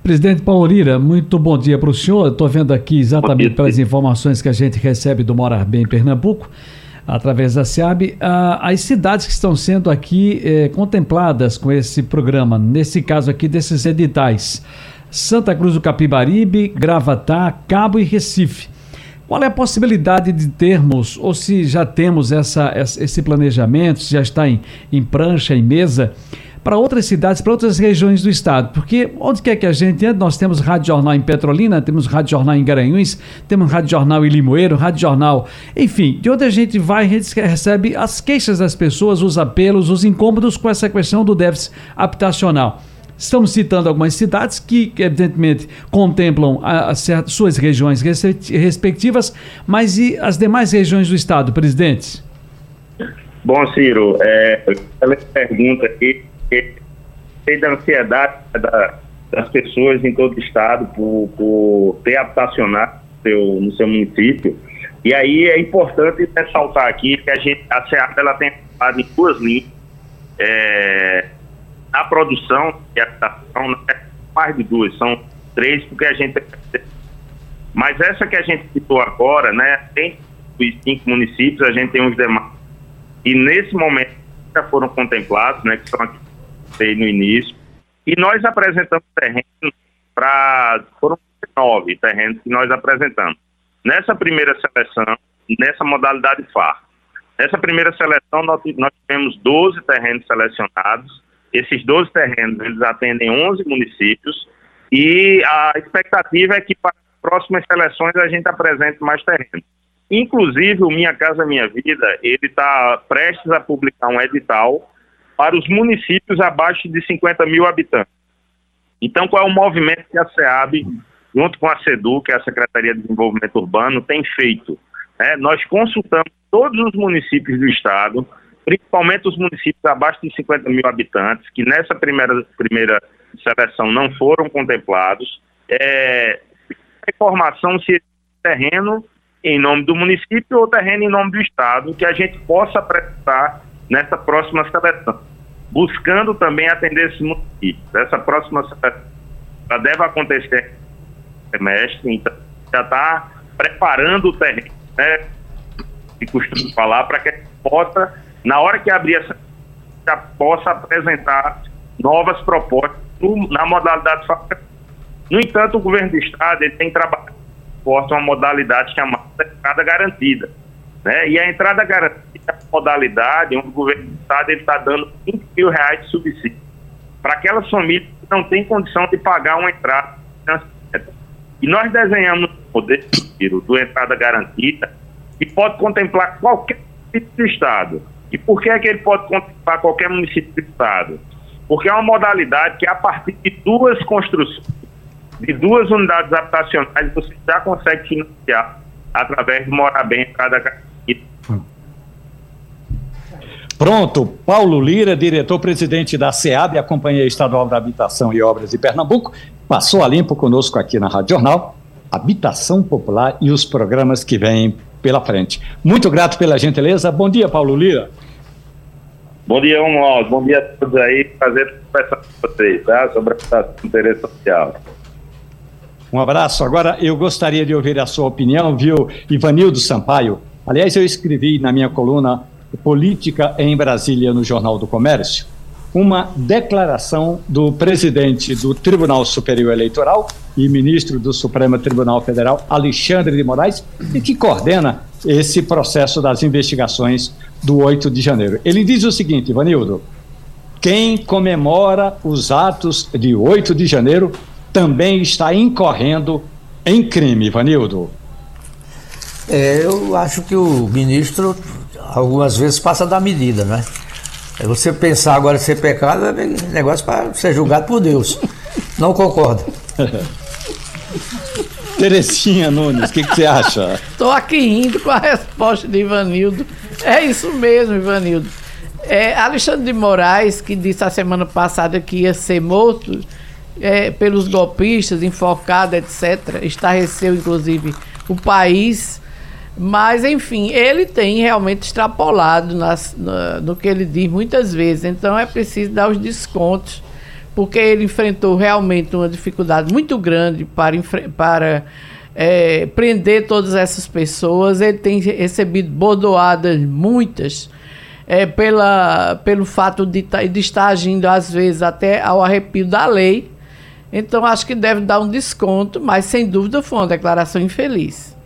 Presidente Paulo Lira, muito bom dia para o senhor. Estou vendo aqui exatamente pelas informações que a gente recebe do Morar Bem Pernambuco, através da SEAB, as cidades que estão sendo aqui eh, contempladas com esse programa, nesse caso aqui desses editais. Santa Cruz do Capibaribe, Gravatá, Cabo e Recife. Qual é a possibilidade de termos, ou se já temos essa, esse planejamento, se já está em, em prancha, em mesa, para outras cidades, para outras regiões do estado. Porque onde quer que a gente ande, nós temos rádio jornal em Petrolina, temos rádio jornal em Garanhuns, temos rádio jornal em Limoeiro, rádio jornal, enfim, de onde a gente vai, a gente recebe as queixas das pessoas, os apelos, os incômodos com essa questão do déficit habitacional. Estamos citando algumas cidades que, evidentemente, contemplam a, a certas, suas regiões respectivas, mas e as demais regiões do Estado, presidente? Bom, Ciro, é, ela pergunta aqui sei da ansiedade da, das pessoas em todo o estado por, por ter habitacionado seu, no seu município. E aí é importante ressaltar aqui que a gente, a SEAP ela tem atuado em duas linhas. É, a produção e habitação, não é mais de duas, são três, porque a gente. Mas essa que a gente citou agora, né, tem os cinco municípios, a gente tem os demais. E nesse momento já foram contemplados, né, que são aqui no início. E nós apresentamos terrenos para. Foram nove terrenos que nós apresentamos. Nessa primeira seleção, nessa modalidade FAR. Nessa primeira seleção, nós, nós tivemos 12 terrenos selecionados. Esses 12 terrenos, eles atendem 11 municípios. E a expectativa é que para as próximas seleções a gente apresente mais terrenos. Inclusive, o Minha Casa Minha Vida, ele está prestes a publicar um edital para os municípios abaixo de 50 mil habitantes. Então, qual é o movimento que a SEAB, junto com a SEDU, que é a Secretaria de Desenvolvimento Urbano, tem feito? É, nós consultamos todos os municípios do estado, principalmente os municípios abaixo de 50 mil habitantes, que nessa primeira, primeira seleção não foram contemplados. É, informação se terreno em nome do município ou terreno em nome do estado, que a gente possa apresentar nessa próxima seleção buscando também atender esses municípios. Essa próxima já deve acontecer semestre, então já está preparando o terreno, né, que costumo falar, para que a gente possa, na hora que abrir essa, já possa apresentar novas propostas no, na modalidade No entanto, o governo do estado ele tem trabalhado forte uma modalidade chamada entrada garantida. Né? E a entrada garantida a modalidade onde o governo do estado está dando 20 mil reais de subsídio para aquelas famílias que não têm condição de pagar uma entrada E nós desenhamos o modelo do entrada garantida que pode contemplar qualquer município do estado. E por que é que ele pode contemplar qualquer município do estado? Porque é uma modalidade que a partir de duas construções, de duas unidades habitacionais, você já consegue financiar através de morar bem entrada garantida Pronto, Paulo Lira, diretor-presidente da SEAB, a Companhia Estadual da Habitação e Obras de Pernambuco, passou a limpo conosco aqui na Rádio Jornal, Habitação Popular e os programas que vêm pela frente. Muito grato pela gentileza. Bom dia, Paulo Lira. Bom dia, Romualdo. Bom dia a todos aí. Prazer conversar com vocês, tá? Sobre a interesse social. Um abraço. Agora eu gostaria de ouvir a sua opinião, viu, Ivanildo Sampaio? Aliás, eu escrevi na minha coluna Política em Brasília, no Jornal do Comércio, uma declaração do presidente do Tribunal Superior Eleitoral e ministro do Supremo Tribunal Federal, Alexandre de Moraes, e que coordena esse processo das investigações do 8 de janeiro. Ele diz o seguinte, Ivanildo: quem comemora os atos de 8 de janeiro também está incorrendo em crime, Ivanildo. É, eu acho que o ministro algumas vezes passa da medida, né? É você pensar agora ser pecado é negócio para ser julgado por Deus. Não concordo. Terecinha Nunes, o que, que, você acha? Estou aqui rindo com a resposta de Ivanildo. É isso mesmo, Ivanildo. É, Alexandre de Moraes, que disse a semana passada que ia ser morto é, pelos golpistas, enforcado, etc., estarreceu, inclusive, o país mas, enfim, ele tem realmente extrapolado nas, no que ele diz muitas vezes. Então é preciso dar os descontos porque ele enfrentou realmente uma dificuldade muito grande para, para é, prender todas essas pessoas. Ele tem recebido bordoadas muitas é, pela, pelo fato de, de estar agindo, às vezes, até ao arrepio da lei. Então, acho que deve dar um desconto, mas sem dúvida foi uma declaração infeliz.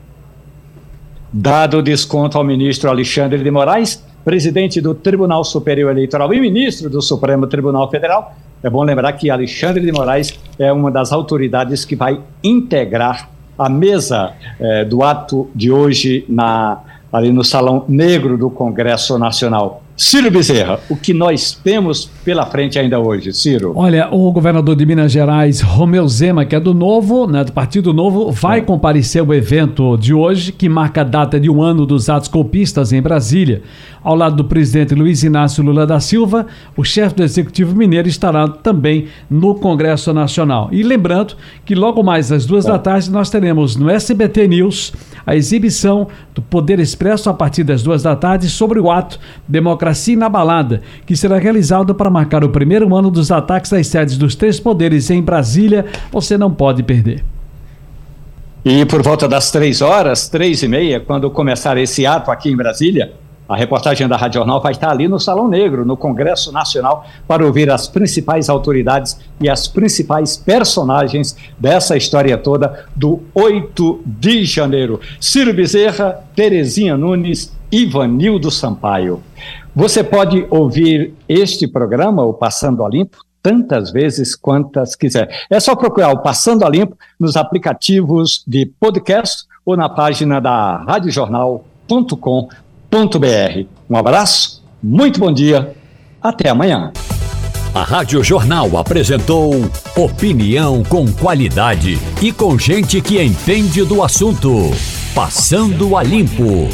Dado o desconto ao ministro Alexandre de Moraes, presidente do Tribunal Superior Eleitoral e ministro do Supremo Tribunal Federal, é bom lembrar que Alexandre de Moraes é uma das autoridades que vai integrar a mesa eh, do ato de hoje na, ali no Salão Negro do Congresso Nacional. Ciro Bezerra, o que nós temos pela frente ainda hoje, Ciro? Olha, o governador de Minas Gerais, Romeu Zema, que é do Novo, né, do Partido Novo, vai é. comparecer ao evento de hoje, que marca a data de um ano dos atos golpistas em Brasília. Ao lado do presidente Luiz Inácio Lula da Silva, o chefe do Executivo Mineiro estará também no Congresso Nacional. E lembrando que logo mais às duas é. da tarde nós teremos no SBT News a exibição do Poder Expresso a partir das duas da tarde sobre o ato Democracia Inabalada, que será realizado para marcar o primeiro ano dos ataques às sedes dos três poderes em Brasília. Você não pode perder. E por volta das três horas, três e meia, quando começar esse ato aqui em Brasília, a reportagem da Rádio Jornal vai estar ali no Salão Negro, no Congresso Nacional, para ouvir as principais autoridades e as principais personagens dessa história toda do 8 de janeiro. Ciro Bezerra, Terezinha Nunes, Ivanildo Sampaio. Você pode ouvir este programa, o Passando a Limpo, tantas vezes quantas quiser. É só procurar o Passando a Limpo nos aplicativos de podcast ou na página da radiojornal.com um abraço, muito bom dia, até amanhã. A Rádio Jornal apresentou opinião com qualidade e com gente que entende do assunto. Passando a limpo.